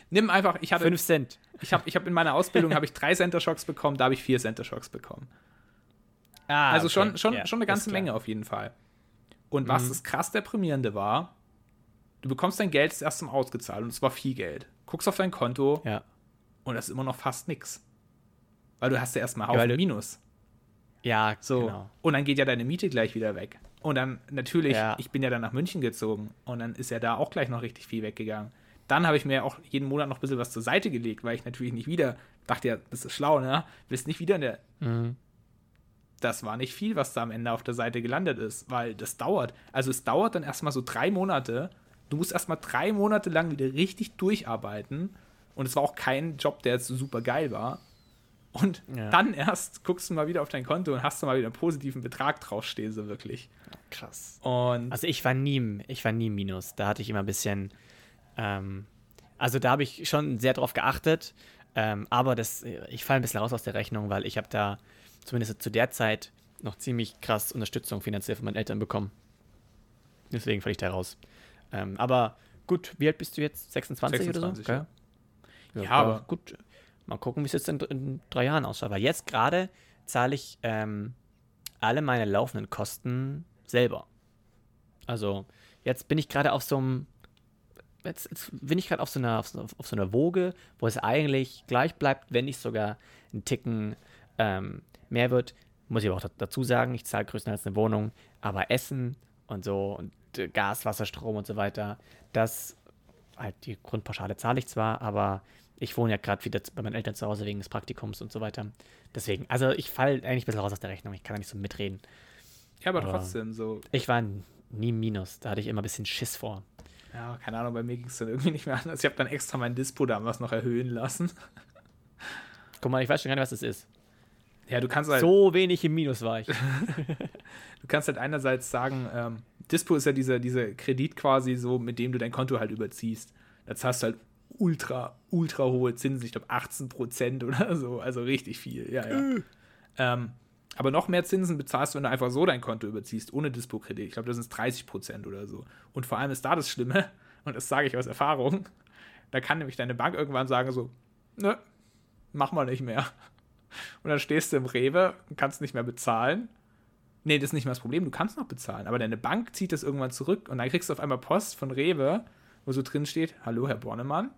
Nimm einfach, ich hatte, 5 Cent. ich habe ich hab in meiner Ausbildung habe ich drei Center Shocks bekommen, da habe ich vier Center Shocks bekommen. Ah, Also okay. schon, schon, Ja, schon eine ganze. Menge auf jeden Fall. Und was das krass deprimierende war, du bekommst dein Geld erst zum Ausgezahlt und es war viel Geld. Guckst auf dein Konto Ja. und das ist immer noch fast nix. Weil du hast ja erstmal Ja, Haufen du- Minus. Ja, So. genau. Und dann geht ja deine Miete gleich wieder weg. Und dann natürlich, Ja. ich bin ja dann nach München gezogen und dann ist ja da auch gleich noch richtig viel weggegangen. Dann habe ich mir auch jeden Monat noch ein bisschen was zur Seite gelegt, weil ich natürlich nicht wieder, dachte ja, das ist schlau, ne? Willst nicht wieder in der. Mhm. Das war nicht viel, was da am Ende auf der Seite gelandet ist, weil das dauert. Also es dauert dann erstmal so drei Monate. Du musst erstmal drei Monate lang wieder richtig durcharbeiten. Und es war auch kein Job, der jetzt so super geil war. Und Ja. dann erst guckst du mal wieder auf dein Konto und hast du mal wieder einen positiven Betrag draufstehen, so wirklich. Krass. Und Also ich war nie, ich war nie im Minus. Da hatte ich immer ein bisschen, ähm, also da habe ich schon sehr drauf geachtet. Ähm, aber das, ich falle ein bisschen raus aus der Rechnung, weil ich habe da zumindest zu der Zeit noch ziemlich krass Unterstützung finanziell von meinen Eltern bekommen. Deswegen falle ich da raus. Ähm, aber gut, wie alt bist du jetzt? 26, 26, oder so? ja. Ja, Ja, aber gut. Mal gucken, wie es jetzt in, in drei Jahren ausschaut. Weil jetzt gerade zahle ich ähm, alle meine laufenden Kosten selber. Also jetzt bin ich gerade auf so einem, jetzt, jetzt bin ich gerade auf so einer auf so, auf so einer Woge, wo es eigentlich gleich bleibt, wenn nicht sogar ein Ticken ähm, mehr wird. Muss ich aber auch da- dazu sagen, ich zahle größtenteils eine Wohnung, aber Essen und so und äh, Gas, Wasser, Strom und so weiter, das halt die Grundpauschale zahle ich zwar, aber ich wohne ja gerade wieder bei meinen Eltern zu Hause wegen des Praktikums und so weiter. Deswegen, also ich falle eigentlich ein bisschen raus aus der Rechnung, ich kann da nicht so mitreden. ja, aber aber- trotzdem, so, Ich war nie Minus, da hatte ich immer ein bisschen Schiss vor. Ja, keine Ahnung, bei mir ging es dann irgendwie nicht mehr anders. Ich habe dann extra mein Dispo damals noch erhöhen lassen. Guck mal, ich weiß schon gar nicht, was das ist. Ja, du kannst halt, So wenig im Minus war ich. du kannst halt einerseits sagen, ähm, Dispo ist ja dieser, dieser Kredit quasi so, mit dem du dein Konto halt überziehst. Da zahlst du halt ultra, ultra hohe Zinsen, ich glaube 18 Prozent oder so, also richtig viel, ja, ja. ähm, aber noch mehr Zinsen bezahlst du, wenn du einfach so dein Konto überziehst, ohne Dispo-Kredit. Ich glaube, das sind 30 Prozent oder so. Und vor allem ist da das Schlimme, und das sage ich aus Erfahrung, da kann nämlich deine Bank irgendwann sagen so, nö, mach mal nicht mehr. Und dann stehst du im Rewe und kannst nicht mehr bezahlen. Nee, das ist nicht mehr das Problem, du kannst noch bezahlen, aber deine Bank zieht das irgendwann zurück und dann kriegst du auf einmal Post von Rewe, wo so drin steht, hallo Herr Bornemann,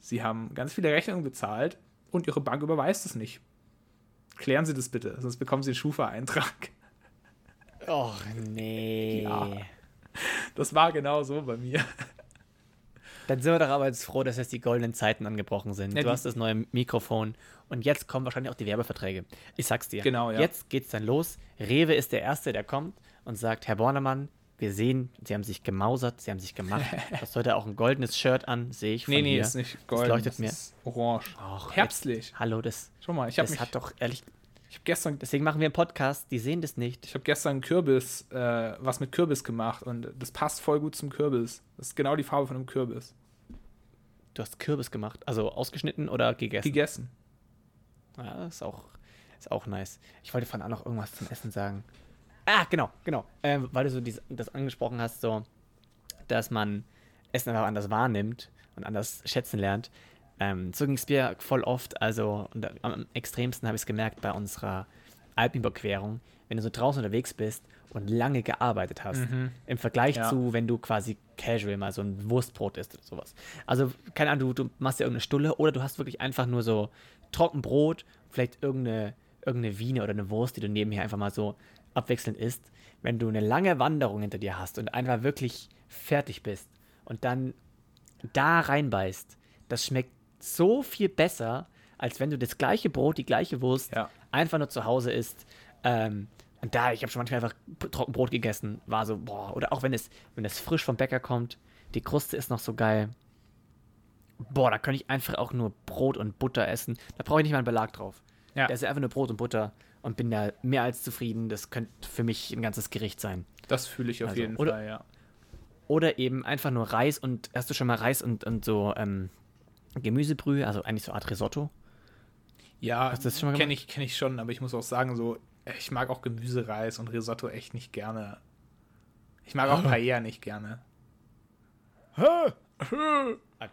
Sie haben ganz viele Rechnungen bezahlt, und Ihre Bank überweist es nicht. Klären Sie das bitte, sonst bekommen Sie einen Schufa-Eintrag. Och, nee. Ja. Das war genau so bei mir. Dann sind wir doch aber jetzt froh, dass jetzt die goldenen Zeiten angebrochen sind. Ja, du hast das neue Mikrofon und jetzt kommen wahrscheinlich auch die Werbeverträge. Ich sag's dir. Genau, ja. Jetzt geht's dann los. Rewe ist der Erste, der kommt und sagt, Herr Bornemann, wir sehen, Sie haben sich gemausert, Sie haben sich gemacht. Das heute auch ein goldenes Shirt an, sehe ich von Nee, nee, hier. ist nicht golden. leuchtet das mir. Ist orange. Och, Herbstlich. Jetzt, hallo, das, Schau mal, ich habe das mich. hat doch ehrlich, Ich habe gestern, deswegen machen wir einen Podcast, die sehen das nicht. ich habe gestern Kürbis, äh, was mit Kürbis gemacht und das passt voll gut zum Kürbis. Das ist genau die Farbe von einem Kürbis. Du hast Kürbis gemacht, also ausgeschnitten oder gegessen? Gegessen. Ja, ist auch, ist auch nice. Ich wollte von auch noch irgendwas zum Essen sagen. Ah, genau, genau. Ähm, weil du so dies, das angesprochen hast, so, dass man Essen einfach anders wahrnimmt und anders schätzen lernt. Ähm, so ging es mir voll oft. Also, und am extremsten habe ich es gemerkt bei unserer Alpenüberquerung, wenn du so draußen unterwegs bist und lange gearbeitet hast, im Vergleich Ja. zu, wenn du quasi casual mal so ein Wurstbrot isst oder sowas. Also, keine Ahnung, du, du machst ja irgendeine Stulle oder du hast wirklich einfach nur so Trockenbrot, vielleicht irgendeine, irgendeine Wiene oder eine Wurst, die du nebenher einfach mal so abwechselnd isst. Wenn du eine lange Wanderung hinter dir hast und einfach wirklich fertig bist und dann da reinbeißt, das schmeckt so viel besser, als wenn du das gleiche Brot, die gleiche Wurst Ja. einfach nur zu Hause isst. Ähm, und da, ich habe schon manchmal einfach Trockenbrot gegessen, war so, boah, oder auch wenn es, wenn es frisch vom Bäcker kommt, die Kruste ist noch so geil. Boah, da könnte ich einfach auch nur Brot und Butter essen. Da brauche ich nicht mal einen Belag drauf. Ja. Da ist einfach nur Brot und Butter und bin da mehr als zufrieden. Das könnte für mich ein ganzes Gericht sein. Das fühle ich auf Also, jeden oder- Fall, ja. Oder eben einfach nur Reis und hast du schon mal Reis und, und so ähm, Gemüsebrühe, also eigentlich so Art Risotto? Ja, kenne ich, kenn ich schon, aber ich muss auch sagen, so, ich mag auch Gemüsereis und Risotto echt nicht gerne. Ich mag auch Paella nicht gerne. Ah,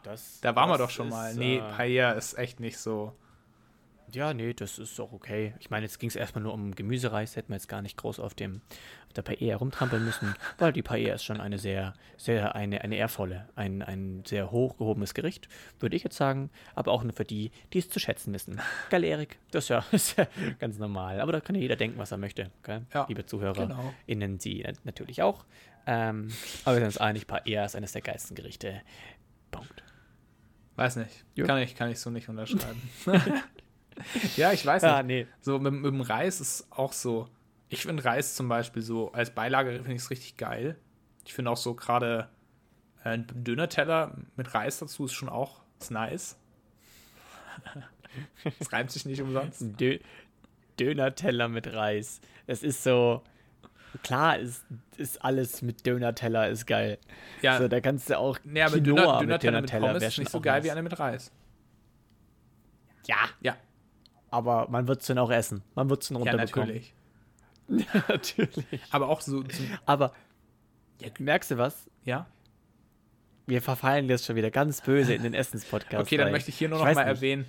das, Da waren wir doch schon mal. Nee, äh, Paella ist echt nicht so. Ja, nee, das ist doch okay. Ich meine, jetzt ging es erstmal nur um Gemüsereis, hätten wir jetzt gar nicht groß auf dem auf der Paella rumtrampeln müssen, weil die Paella ist schon eine sehr, sehr, eine, eine ehrvolle, ein, ein sehr hochgehobenes Gericht, würde ich jetzt sagen, aber auch nur für die, die es zu schätzen wissen. Geil, Erik, das ist ja, ist ja ganz normal. Aber da kann ja jeder denken, was er möchte? Ja, liebe Zuhörer. genau. Innen sie nat- natürlich auch. Ähm, aber wir sind uns einig, Paella ist eines der geilsten Gerichte. Punkt. Weiß nicht. Kann ich, kann ich so nicht unterschreiben. ja, ich weiß nicht. Ja, nee. So mit, mit dem Reis ist auch so. Ich finde Reis zum Beispiel so als Beilage finde ich es richtig geil. Ich finde auch so gerade äh, ein Döner-Teller mit Reis dazu ist schon auch ist nice. Es reimt sich nicht umsonst. Dö Döner-Teller mit Reis. Es ist so. Klar, ist, ist alles mit Döner-Teller ist geil. Ja, so, da kannst du auch nee, aber Quinoa Döner, mit Döner-Teller mit Pommes ist nicht so geil wie eine mit Reis. Ja, Ja, aber man wird es dann auch essen. Man wird es dann ja runterbekommen. natürlich. natürlich. Aber auch so, zum, Aber Ja. merkst du was? ja. Wir verfallen jetzt schon wieder ganz böse in den Essenspodcast. Okay, dann möchte ich hier nur Ich noch mal nicht. erwähnen,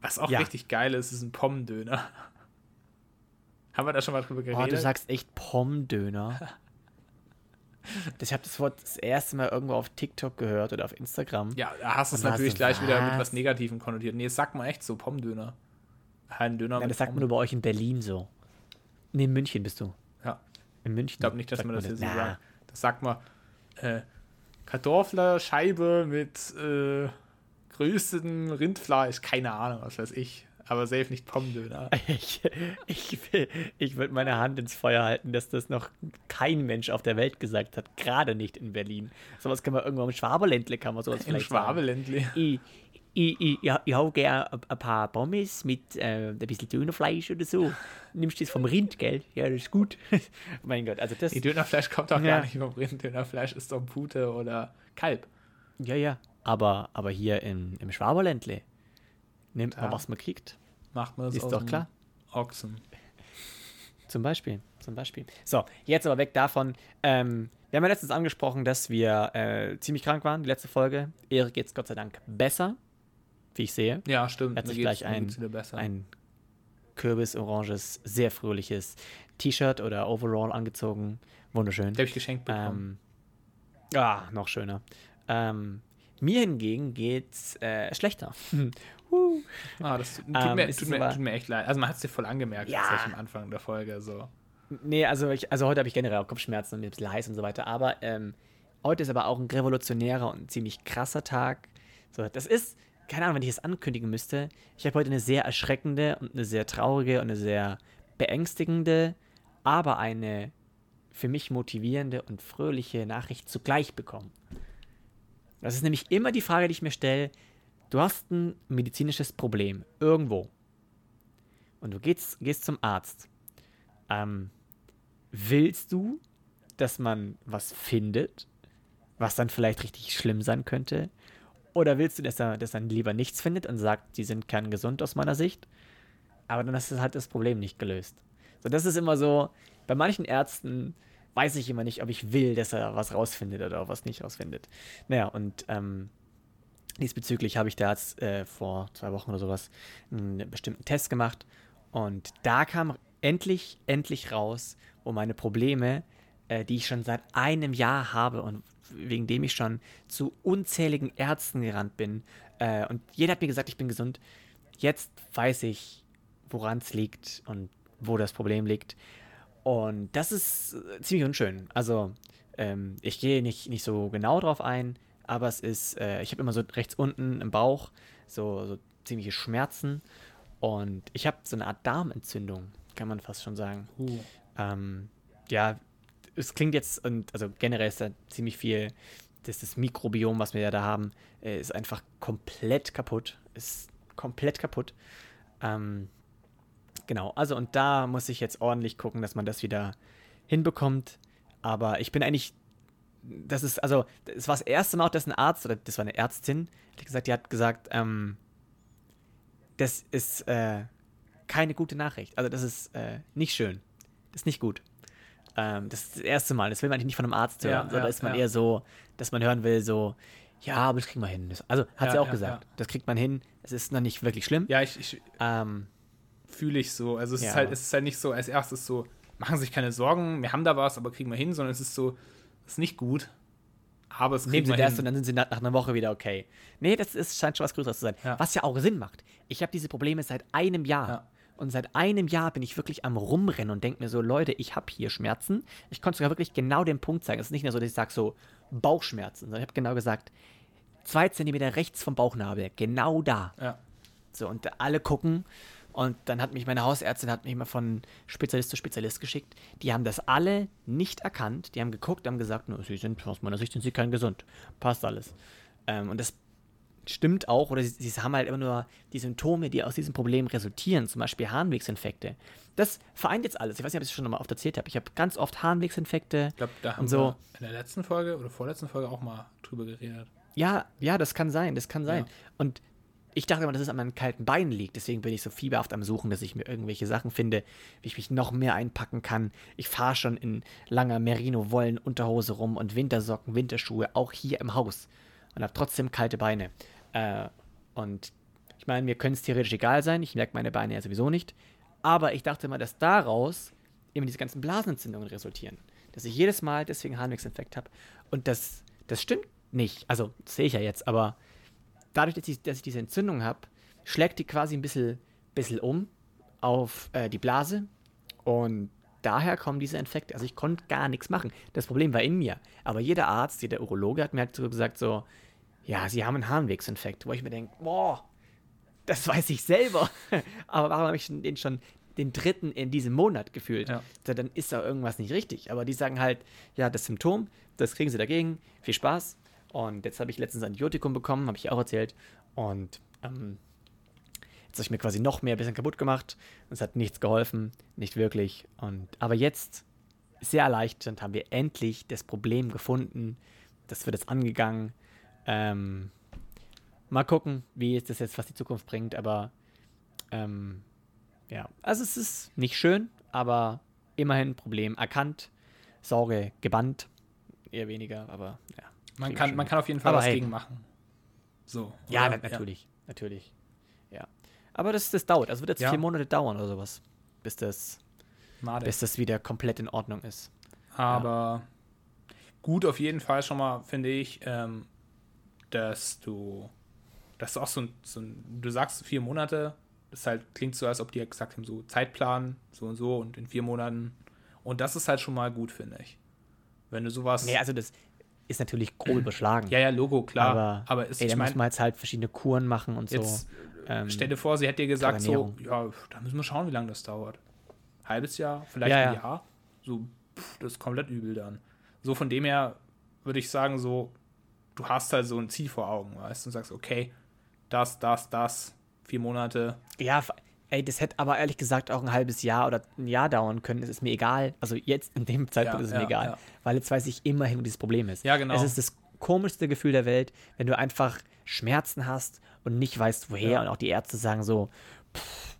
was auch Ja. richtig geil ist, ist ein Pommendöner. Haben wir da schon mal drüber Oh, geredet? du sagst echt Pommdöner. ich habe das Wort das erste Mal irgendwo auf TikTok gehört oder auf Instagram. ja, da hast du es natürlich gleich wieder mit was? was Negativem konnotiert. Nee, sag mal echt so, Pommendöner. Ein Döner Nein, das sagt man bei euch in Berlin so. Nee, in München bist du. Ja, In München. ich glaube nicht, dass man das hier so sagt. Das sagt man, äh, Kartoffelscheibe mit äh, größtem Rindfleisch. Keine Ahnung, was weiß ich. Aber safe nicht Pommendöner. Ich, ich, will- ich würde meine Hand ins Feuer halten, dass das noch kein Mensch auf der Welt gesagt hat. Gerade nicht in Berlin. Sowas kann man irgendwo im Schwaberländle, kann man sowas Im vielleicht Schwabeländle. sagen. Ich, ich, ich, hau gerne ein- ein paar Pommes mit äh, ein bisschen Dönerfleisch oder so. Nimmst du das vom Rind, gell? Ja, das ist gut. mein Gott, also das. Nee, Dönerfleisch kommt doch Ja. gar nicht vom Rind. Dönerfleisch ist doch Pute oder Kalb. Ja, ja. Aber, aber hier im, im Schwaberländle nimmt man, Da. was man kriegt. Macht man das Ist aus doch klar. Ochsen. Zum Beispiel, zum Beispiel. So, jetzt aber weg davon. Ähm, wir haben ja letztens angesprochen, dass wir äh, ziemlich krank waren, die letzte Folge. Erik geht's Gott sei Dank besser, wie ich sehe. Ja, stimmt. Er hat sich gleich ein, ein kürbisoranges, sehr fröhliches T-Shirt oder Overall angezogen. Wunderschön. Den habe ich geschenkt bekommen. Ähm, ah, noch schöner. Ähm, Mir hingegen geht's äh, schlechter. uh. ah, das tut, Ähm, mir, tut, mir, tut mir echt leid. Also man hat es dir voll angemerkt, Ja. am Anfang der Folge. So. Nee, also, ich, also heute habe ich generell auch Kopfschmerzen und mir ein bisschen heiß und so weiter. Aber ähm, heute ist aber auch ein revolutionärer und ziemlich krasser Tag. So, das ist, keine Ahnung, wenn ich es ankündigen müsste. Ich habe heute eine sehr erschreckende und eine sehr traurige und eine sehr beängstigende, aber eine für mich motivierende und fröhliche Nachricht zugleich bekommen. Das ist nämlich immer die Frage, die ich mir stelle. Du hast ein medizinisches Problem irgendwo. Und du gehst, gehst zum Arzt. Ähm, willst du, dass man was findet, was dann vielleicht richtig schlimm sein könnte? Oder willst du, dass er, dass er lieber nichts findet und sagt, sie sind kerngesund aus meiner Sicht? Aber dann du halt das Problem nicht gelöst. So, das ist immer so, bei manchen Ärzten weiß ich immer nicht, ob ich will, dass er was rausfindet oder was nicht rausfindet. Naja, und ähm, diesbezüglich habe ich da jetzt äh, vor zwei Wochen oder sowas einen bestimmten Test gemacht und da kam endlich, endlich raus, wo meine Probleme, äh, die ich schon seit einem Jahr habe und wegen dem ich schon zu unzähligen Ärzten gerannt bin äh, und jeder hat mir gesagt, ich bin gesund. Jetzt weiß ich, woran es liegt und wo das Problem liegt. Und das ist äh, ziemlich unschön. Also, ähm, ich gehe nicht, nicht so genau drauf ein, aber es ist, äh, ich habe immer so rechts unten im Bauch so, so ziemliche Schmerzen und ich habe so eine Art Darmentzündung, kann man fast schon sagen. Uh. Ähm, ja, es klingt jetzt, und also generell ist da ziemlich viel, das, das Mikrobiom, was wir ja da haben, äh, ist einfach komplett kaputt. Ist komplett kaputt. Ähm, genau, also und da muss ich jetzt ordentlich gucken, dass man das wieder hinbekommt. Aber ich bin eigentlich, das ist, also, es war das erste Mal dass ein Arzt, oder das war eine Ärztin, die gesagt, die hat gesagt, ähm, das ist äh, keine gute Nachricht. Also das ist äh, nicht schön. Das ist nicht gut. Ähm, das ist das erste Mal. Das will man eigentlich nicht von einem Arzt hören. Ja, sondern ja, ist man ja. eher so, dass man hören will, so, ja, aber das kriegen wir hin. Das, also hat sie auch gesagt. Das kriegt man hin. Es ist noch nicht wirklich schlimm. Ja, ich, ich Ähm, fühle ich so. Also es ist halt, es ist halt nicht so als erstes so, machen sich keine Sorgen, wir haben da was, aber kriegen wir hin, sondern es ist so, es ist nicht gut, aber es nehmen kriegen sie das hin. und dann sind sie nach, nach einer Woche wieder okay. Nee, das ist, scheint schon was Größeres zu sein. Was ja auch Sinn macht. Ich habe diese Probleme seit einem Jahr. Und seit einem Jahr bin ich wirklich am Rumrennen und denke mir so, Leute, ich habe hier Schmerzen. Ich konnte sogar wirklich genau den Punkt zeigen. Es ist nicht nur so, dass ich sage so Bauchschmerzen, sondern ich habe genau gesagt, zwei Zentimeter rechts vom Bauchnabel, genau da. ja. So, und alle gucken. Und dann hat mich meine Hausärztin hat mich mal von Spezialist zu Spezialist geschickt. Die haben das alle nicht erkannt. Die haben geguckt, haben gesagt, "Nö, sie sind aus meiner Sicht sind sie kein gesund. Passt alles. Ähm, und das stimmt auch, oder sie, sie haben halt immer nur die Symptome, die aus diesem Problem resultieren, zum Beispiel Harnwegsinfekte. Das vereint jetzt alles. Ich weiß nicht, ob ich es schon mal oft erzählt habe. Ich habe ganz oft Harnwegsinfekte. Ich glaube, da haben so. wir in der letzten Folge oder vorletzten Folge auch mal drüber geredet. Ja, ja, das kann sein, das kann sein. Ja. Und ich dachte immer, dass es an meinen kalten Beinen liegt. Deswegen bin ich so fieberhaft am Suchen, dass ich mir irgendwelche Sachen finde, wie ich mich noch mehr einpacken kann. Ich fahre schon in langer Merino-Wollen-Unterhose rum und Wintersocken, Winterschuhe, auch hier im Haus. Und habe trotzdem kalte Beine. Äh, und ich meine, mir könnte es theoretisch egal sein. Ich merke meine Beine ja sowieso nicht. Aber ich dachte immer, dass daraus eben diese ganzen Blasenentzündungen resultieren. Dass ich jedes Mal deswegen Harnwegsinfekt habe. Und das, das stimmt nicht. Also, sehe ich ja jetzt, aber dadurch, dass ich, dass ich diese Entzündung habe, schlägt die quasi ein bisschen, bisschen um auf äh, die Blase. Und daher kommen diese Infekte. Also ich konnte gar nichts machen. Das Problem war in mir. Aber jeder Arzt, jeder Urologe hat mir halt so gesagt, so, ja, sie haben einen Harnwegsinfekt. Wo ich mir denke, boah, das weiß ich selber. Aber warum habe ich den schon den dritten in diesem Monat gefühlt? Ja. Dann ist da irgendwas nicht richtig. Aber die sagen halt, ja, das Symptom, das kriegen sie dagegen. Viel Spaß. Und jetzt habe ich letztens Antibiotikum bekommen, habe ich auch erzählt. Und ähm, jetzt habe ich mir quasi noch mehr ein bisschen kaputt gemacht. Es hat nichts geholfen, nicht wirklich. Und, aber jetzt, sehr erleichternd, haben wir endlich das Problem gefunden. Das wird jetzt angegangen. Ähm, mal gucken, wie ist das jetzt, was die Zukunft bringt. Aber ähm, ja, also es ist nicht schön, aber immerhin Problem erkannt. Sorge gebannt. Eher weniger, aber ja. Man kann, man kann auf jeden Fall Aber was hey. gegen machen. So. Ja, oder? na, natürlich, natürlich. Ja. Aber das, das dauert. Also wird jetzt Ja. vier Monate dauern oder sowas, bis das, Made. bis das wieder komplett in Ordnung ist. Aber gut, auf jeden Fall schon mal, finde ich, ähm, dass du, das ist auch so ein, so ein, du sagst vier Monate, das halt klingt so, als ob die gesagt haben, so Zeitplan, so und so und in vier Monaten. Und das ist halt schon mal gut, finde ich. Wenn du sowas. Nee, also das ist natürlich grob überschlagen. Ja, ja, Logo, klar. aber, aber ist, ey, da ich muss meine, man jetzt halt verschiedene Kuren machen und so. jetzt Ähm, stell dir vor, sie hätte dir gesagt, so, ja, da müssen wir schauen, wie lange das dauert. Halbes Jahr, vielleicht Ja, ein ja. Jahr. So, pff, das ist komplett übel dann. So von dem her würde ich sagen, so, du hast halt so ein Ziel vor Augen, weißt du, und sagst, okay, das, das, das, vier Monate. Ja, ey, das hätte aber ehrlich gesagt auch ein halbes Jahr oder ein Jahr dauern können. Es ist mir egal. Also jetzt in dem Zeitpunkt Ja, ist es mir ja, egal. ja. Weil jetzt weiß ich immerhin, wo dieses Problem ist. Ja, genau. Es ist das komischste Gefühl der Welt, wenn du einfach Schmerzen hast und nicht weißt, woher. Und auch die Ärzte sagen so, pff,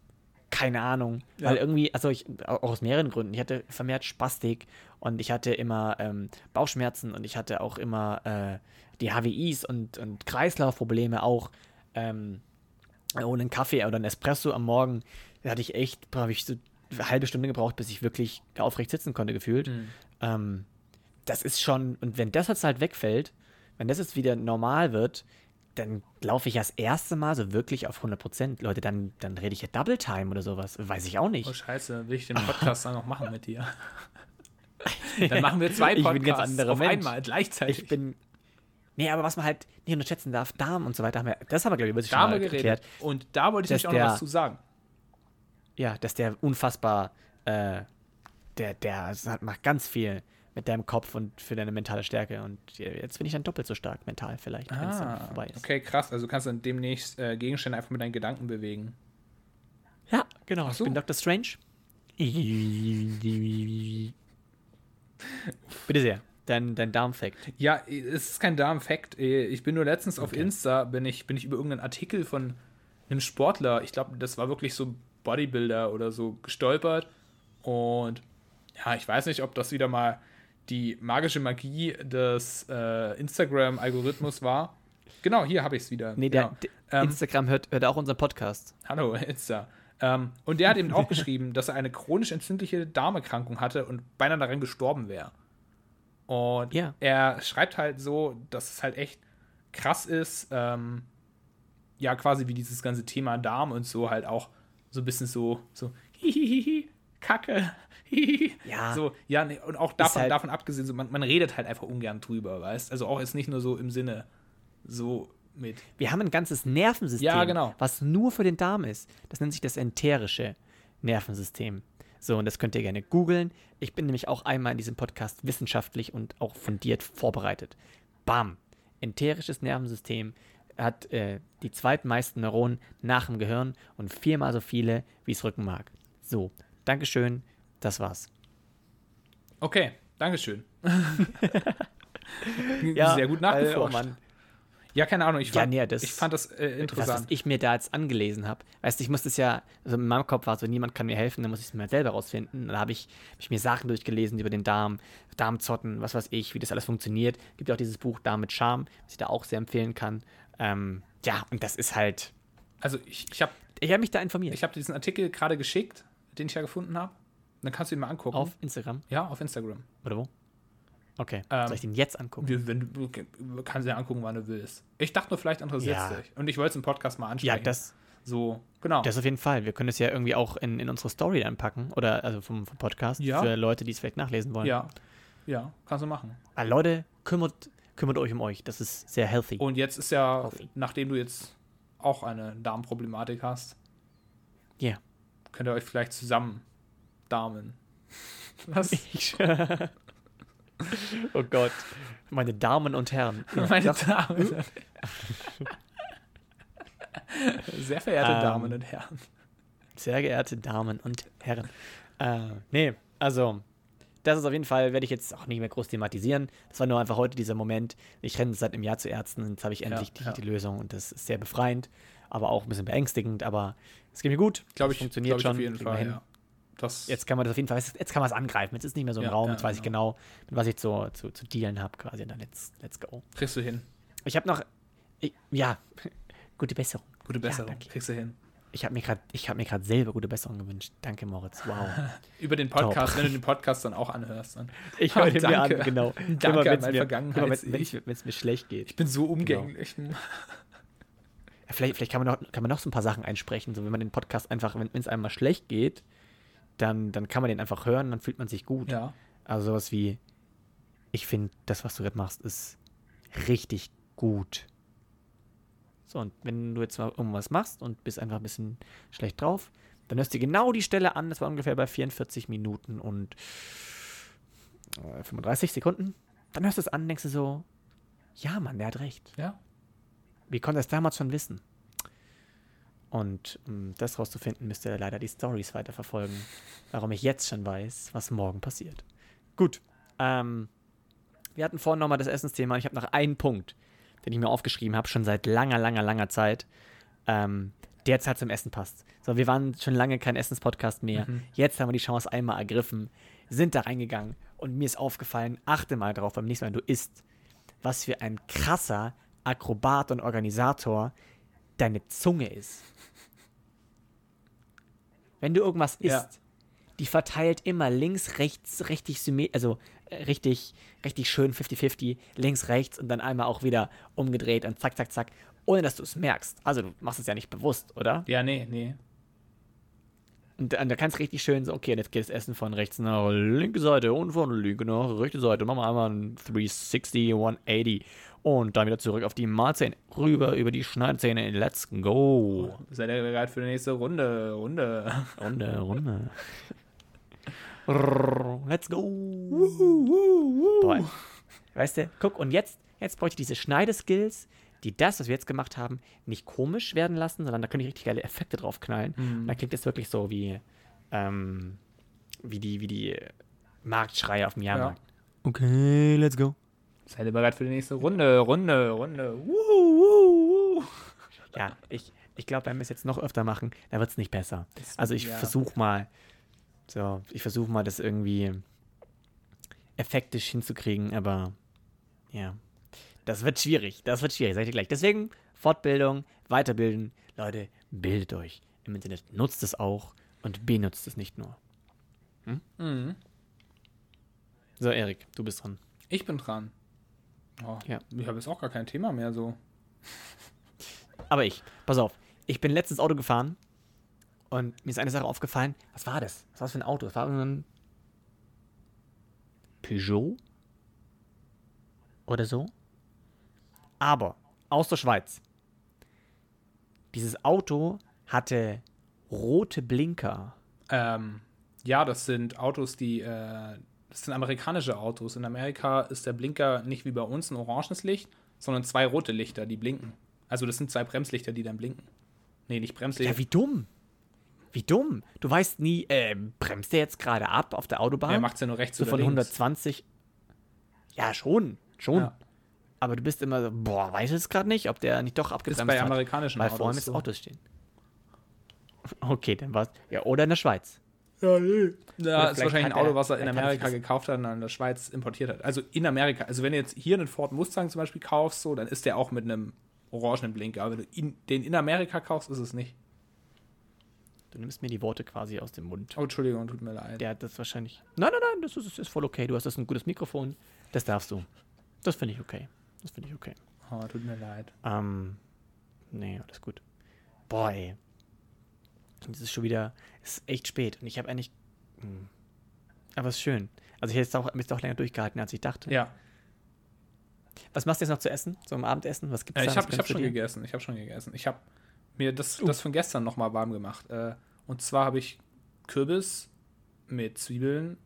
keine Ahnung. Ja. Weil irgendwie, also ich, auch aus mehreren Gründen. Ich hatte vermehrt Spastik und ich hatte immer ähm, Bauchschmerzen und ich hatte auch immer äh, die HWIs und, und Kreislaufprobleme auch. Ähm, ohne einen Kaffee oder einen Espresso am Morgen, da hatte ich echt, habe ich so eine halbe Stunde gebraucht, bis ich wirklich aufrecht sitzen konnte, gefühlt. Mhm. Ähm, das ist schon, und wenn das jetzt halt wegfällt, wenn das jetzt wieder normal wird, dann laufe ich das erste Mal so wirklich auf 100 Prozent. Leute, dann, dann rede ich ja Double Time oder sowas. Weiß ich auch nicht. Oh, scheiße, will ich den Podcast dann noch machen mit dir? dann machen wir zwei Ich bin Podcasts auf Mensch. einmal, gleichzeitig. Ich bin. Nee, aber was man halt nicht unterschätzen darf, Darm und so weiter, haben wir, das haben wir, glaube ich, über sich schon mal geredet. erklärt. Und da wollte ich nämlich auch noch was zu sagen. Ja, dass der unfassbar, äh, der, der macht ganz viel mit deinem Kopf und für deine mentale Stärke. Und jetzt bin ich dann doppelt so stark mental vielleicht, wenn es dann Ah, vorbei ist. okay, krass. Also du kannst dann demnächst äh, Gegenstände einfach mit deinen Gedanken bewegen. Ja, genau. So. Ich bin Dr. Strange. Bitte sehr. Dein, dein Darmfact. Ja, es ist kein Darm-Fact. Ich bin nur letztens auf Okay. Insta, bin ich, bin ich über irgendeinen Artikel von einem Sportler, ich glaube, das war wirklich so Bodybuilder oder so, gestolpert. Und ja, ich weiß nicht, ob das wieder mal die magische Magie des äh, Instagram-Algorithmus war. Genau, hier habe ich es wieder. Nee, der, genau. der Ähm, Instagram hört, hört auch unseren Podcast. Hallo, Insta. Ähm, und der hat eben auch geschrieben, dass er eine chronisch entzündliche Darmerkrankung hatte und beinahe daran gestorben wäre. Und Ja. er schreibt halt so, dass es halt echt krass ist, ähm, ja, quasi wie dieses ganze Thema Darm und so halt auch so ein bisschen so, so, hihihihi, Kacke. Ja. So, ja, nee, und auch davon, halt- davon abgesehen, so, man, man redet halt einfach ungern drüber, weißt Also auch jetzt nicht nur so im Sinne so mit Wir haben ein ganzes Nervensystem, Ja, genau. was nur für den Darm ist. Das nennt sich das enterische Nervensystem. So, und das könnt ihr gerne googeln. Ich bin nämlich auch einmal in diesem Podcast wissenschaftlich und auch fundiert vorbereitet. Bam! Enterisches Nervensystem hat äh, die zweitmeisten Neuronen nach dem Gehirn und viermal so viele wie das Rückenmark. So, Dankeschön, das war's. Okay, Dankeschön. Ja, Sehr gut weil, nachgeforscht. oh Mann. ja, keine Ahnung, ich Ja, fand, nee, das- ich fand das äh, Das, was interessant. ich mir da jetzt angelesen habe. Weißt du, ich musste es ja, also in meinem Kopf war so, niemand kann mir helfen, dann muss ich es mir halt selber rausfinden. Dann habe ich, hab ich mir Sachen durchgelesen über den Darm, Darmzotten, was weiß ich, wie das alles funktioniert. Gibt ja auch dieses Buch Darm mit Charme, was ich da auch sehr empfehlen kann. Ähm, ja, und das ist halt, also ich, ich habe ich habe mich da informiert. ich hab diesen Artikel gerade geschickt, den ich ja gefunden habe. Dann kannst du ihn mal angucken. auf Instagram ja, auf Instagram. oder wo? Okay, Ähm, soll ich den jetzt angucken? Du, wenn du, kannst ihn angucken, wann du willst. Ich dachte nur, vielleicht interessiert es Ja. dich. Und ich wollte es im Podcast mal ansprechen. Ja, das, So, genau. das auf jeden Fall. Wir können es ja irgendwie auch in, in unsere Story dann packen. Oder also vom, vom Podcast Ja. für Leute, die es vielleicht nachlesen wollen. ja, ja, kannst du machen. Aber Leute, kümmert, kümmert euch um euch. Das ist sehr healthy. Und jetzt ist ja, ihn. nachdem du jetzt auch eine Darmproblematik hast, Ja. könnt ihr euch vielleicht zusammen Damen. Was? Ich, oh Gott. Meine Damen und Herren. Ja, Meine das- Damen. Sehr verehrte Ähm, Damen und Herren. sehr geehrte Damen und Herren. Äh, nee, also, das ist auf jeden Fall, werde ich jetzt auch nicht mehr groß thematisieren. Das war nur einfach heute dieser Moment. Ich renne seit einem Jahr zu Ärzten und jetzt habe ich endlich die, ja. die Lösung und das ist sehr befreiend, aber auch ein bisschen beängstigend, aber es geht mir gut. Glaube Das ich, funktioniert glaub ich schon. auf jeden Fall. Ja. Das, Jetzt kann man das auf jeden Fall, jetzt kann man es angreifen. Jetzt ist nicht mehr so ein Ja, Raum, ja, jetzt weiß ich genau, mit was ich zu, zu, zu dealen habe quasi. Und dann let's, let's go. kriegst du hin. Ich habe noch, ich, ja, gute Besserung. Gute Besserung. danke. kriegst du hin. Ich habe mir gerade hab selber gute Besserung gewünscht. Danke, Moritz. Wow. Über den Podcast, wenn du den Podcast dann auch anhörst. Dann. Ich höre den mir an, genau. Danke Immer, an wenn's mein mir, immer, wenn es mir schlecht geht. Ich bin so umgänglich. Vielleicht, vielleicht kann, man noch, kann man noch so ein paar Sachen einsprechen, so wenn man den Podcast einfach, wenn es einem mal schlecht geht, dann, dann kann man den einfach hören, dann fühlt man sich gut. Ja. Also sowas wie, ich finde, das, was du gerade machst, ist richtig gut. So, und wenn du jetzt mal irgendwas machst und bist einfach ein bisschen schlecht drauf, dann hörst du genau die Stelle an, das war ungefähr bei 44 Minuten und äh, 35 Sekunden. Dann hörst du es an, denkst du so, ja, Mann, der hat recht. Ja. Wie konnte er es damals schon wissen? Und um das rauszufinden, müsst ihr leider die Stories weiterverfolgen, warum ich jetzt schon weiß, was morgen passiert. Gut. Ähm, wir hatten vorhin nochmal das Essensthema. Ich habe noch einen Punkt, den ich mir aufgeschrieben habe, schon seit langer, langer, langer Zeit, ähm, der jetzt halt zum Essen passt. So, wir waren schon lange kein Essenspodcast mehr. Jetzt haben wir die Chance einmal ergriffen, sind da reingegangen und mir ist aufgefallen, achte mal drauf beim nächsten Mal, wenn du isst, was für ein krasser Akrobat und Organisator deine Zunge ist. Wenn du irgendwas isst, Ja. die verteilt immer links, rechts, richtig symmetrisch, also äh, richtig, richtig schön 50-50, links, rechts und dann einmal auch wieder umgedreht und zack, zack, zack, ohne dass du es merkst. Also du machst es ja nicht bewusst, oder? Ja, nee, nee. Und, und da kannst du richtig schön so, okay, jetzt geht das Essen von rechts nach linke Seite und von linke nach rechte Seite. Machen wir einmal ein 360, 180 und dann wieder zurück auf die Mahlzähne, rüber über die Schneidezähne. Let's go. Seid ihr bereit für die nächste Runde? Runde. Runde, Runde. Let's go. Boah. Weißt du, guck, und jetzt, jetzt bräuchte ich diese Schneideskills, die das, was wir jetzt gemacht haben, nicht komisch werden lassen, sondern da können ich richtig geile Effekte drauf knallen. Und dann klingt das wirklich so wie, ähm, wie die, wie die Marktschreie auf dem Jahrmarkt. Okay, let's go. Seid ihr bereit für die nächste Runde? Runde, Runde. Wuhu, wuhu, wuhu. Ja, ich, ich glaube, wenn wir es jetzt noch öfter machen, dann wird es nicht besser. Das- Also ich ja. versuche mal, so, ich versuche mal, das irgendwie effektisch hinzukriegen, aber ja, das wird schwierig. Das wird schwierig, sag ich dir gleich. Deswegen Fortbildung, weiterbilden. Leute, bildet euch im Internet. Nutzt es auch und benutzt es nicht nur. Mhm. So, Erik, du bist dran. Ich bin dran. Oh, Ja. Ich habe jetzt auch gar kein Thema mehr so. Aber ich, pass auf, ich bin letztens Auto gefahren und mir ist eine Sache aufgefallen. Was war das? Was war das für ein Auto? Das war ein Peugeot oder so. Aber aus der Schweiz. Dieses Auto hatte rote Blinker. Ähm, ja, das sind Autos, die, äh, das sind amerikanische Autos. In Amerika ist der Blinker nicht wie bei uns ein oranges Licht, sondern zwei rote Lichter, die blinken. Also das sind zwei Bremslichter, die dann blinken. Nee, nicht Bremslichter. Ja, wie dumm. Wie dumm. Du weißt nie, äh, bremst der jetzt gerade ab auf der Autobahn? Er macht es ja nur rechts so oder von links. 120. Ja, schon. Schon. Ja. Aber du bist immer so, boah, weiß es gerade nicht, ob der nicht doch Ist abgebremst bei hat. amerikanischen Weil Autos vor allem jetzt so. Autos stehen. Okay, dann war's. Ja, oder in der Schweiz. Ja, nee. Ja, ist wahrscheinlich ein Auto, was er in er Amerika gekauft hat und dann in der Schweiz importiert hat. Also in Amerika. Also wenn du jetzt hier einen Ford Mustang zum Beispiel kaufst, so, dann ist der auch mit einem orangenen Blinker. Aber wenn du ihn, den in Amerika kaufst, ist es nicht. Du nimmst mir die Worte quasi aus dem Mund. Oh, Entschuldigung, tut mir leid. Der hat das wahrscheinlich. Nein, nein, nein, das ist, das ist voll okay. Du hast das ein gutes Mikrofon. Das darfst du. Das finde ich okay. Das finde ich okay. Oh, tut mir leid. Ähm, nee, alles gut. Boah, ey. Und es ist schon wieder, es ist echt spät und ich habe eigentlich, hm. aber es ist schön. Also ich hätte jetzt auch, jetzt auch länger durchgehalten, als ich dachte. Ja, Was machst du jetzt noch zu essen? So im Abendessen? Was gibt's äh, da? ich habe ich hab schon dir? gegessen. Ich habe schon gegessen. Ich habe mir das, Uh. das von gestern nochmal warm gemacht. Äh, und zwar habe ich Kürbis mit Zwiebeln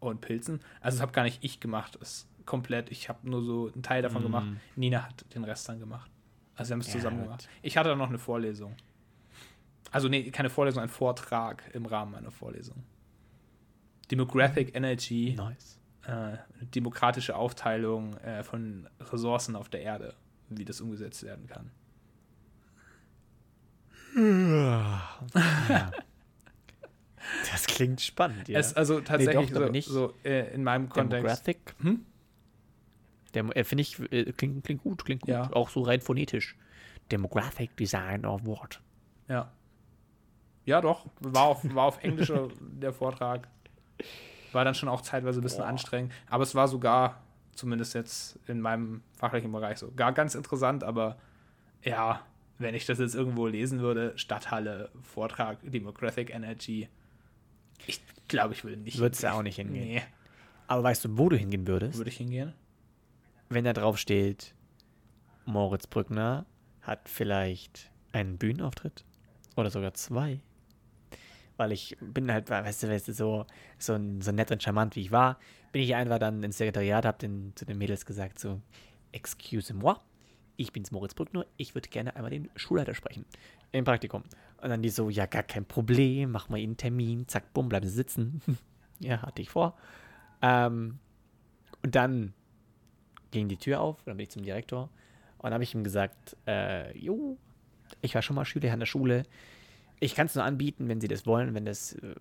und Pilzen. Also das habe gar nicht ich gemacht. Ist komplett. Ich habe nur so einen Teil davon Mm. gemacht. Nina hat den Rest dann gemacht. Also wir haben es Ja, zusammen gut. gemacht. Ich hatte dann noch eine Vorlesung. Also nee, keine Vorlesung, ein Vortrag im Rahmen meiner Vorlesung. Demographic Energy, Nice. äh, demokratische Aufteilung äh, von Ressourcen auf der Erde, wie das umgesetzt werden kann. Ja. Das klingt spannend, ja. Es, also tatsächlich doch, aber so, nicht. so äh, in meinem Kontext. Demographic? Hm? Demo äh, Finde ich, äh, klingt, klingt gut, klingt gut. Ja. Auch so rein phonetisch. Demographic Design of What. Ja. Ja, doch. War auf, war auf Englisch der Vortrag. War dann schon auch zeitweise ein bisschen Boah. anstrengend. Aber es war sogar, zumindest jetzt in meinem fachlichen Bereich, so gar ganz interessant. Aber ja, wenn ich das jetzt irgendwo lesen würde, Stadthalle, Vortrag, Democratic Energy, ich glaube, ich würde nicht. Würdest du auch nicht hingehen. Nee. Aber weißt du, wo du hingehen würdest? Würde ich hingehen? Wenn da drauf steht, Moritz Brückner hat vielleicht einen Bühnenauftritt oder sogar zwei. Weil ich bin halt, weißt du, weißt du so, so, so nett und charmant wie ich war, bin ich einfach dann ins Sekretariat, hab den, zu den Mädels gesagt, so, excuse moi, ich bin's Moritz Brückner, ich würde gerne einmal den Schulleiter sprechen. Im Praktikum. Und dann die so, ja, gar kein Problem, mach mal Ihnen einen Termin, zack, bumm, bleiben Sie sitzen. ja, hatte ich vor. Ähm, und dann ging die Tür auf, dann bin ich zum Direktor und habe ich ihm gesagt, äh, jo, ich war schon mal Schüler an der Schule. Ich kann es nur anbieten, wenn Sie das wollen, wenn das äh,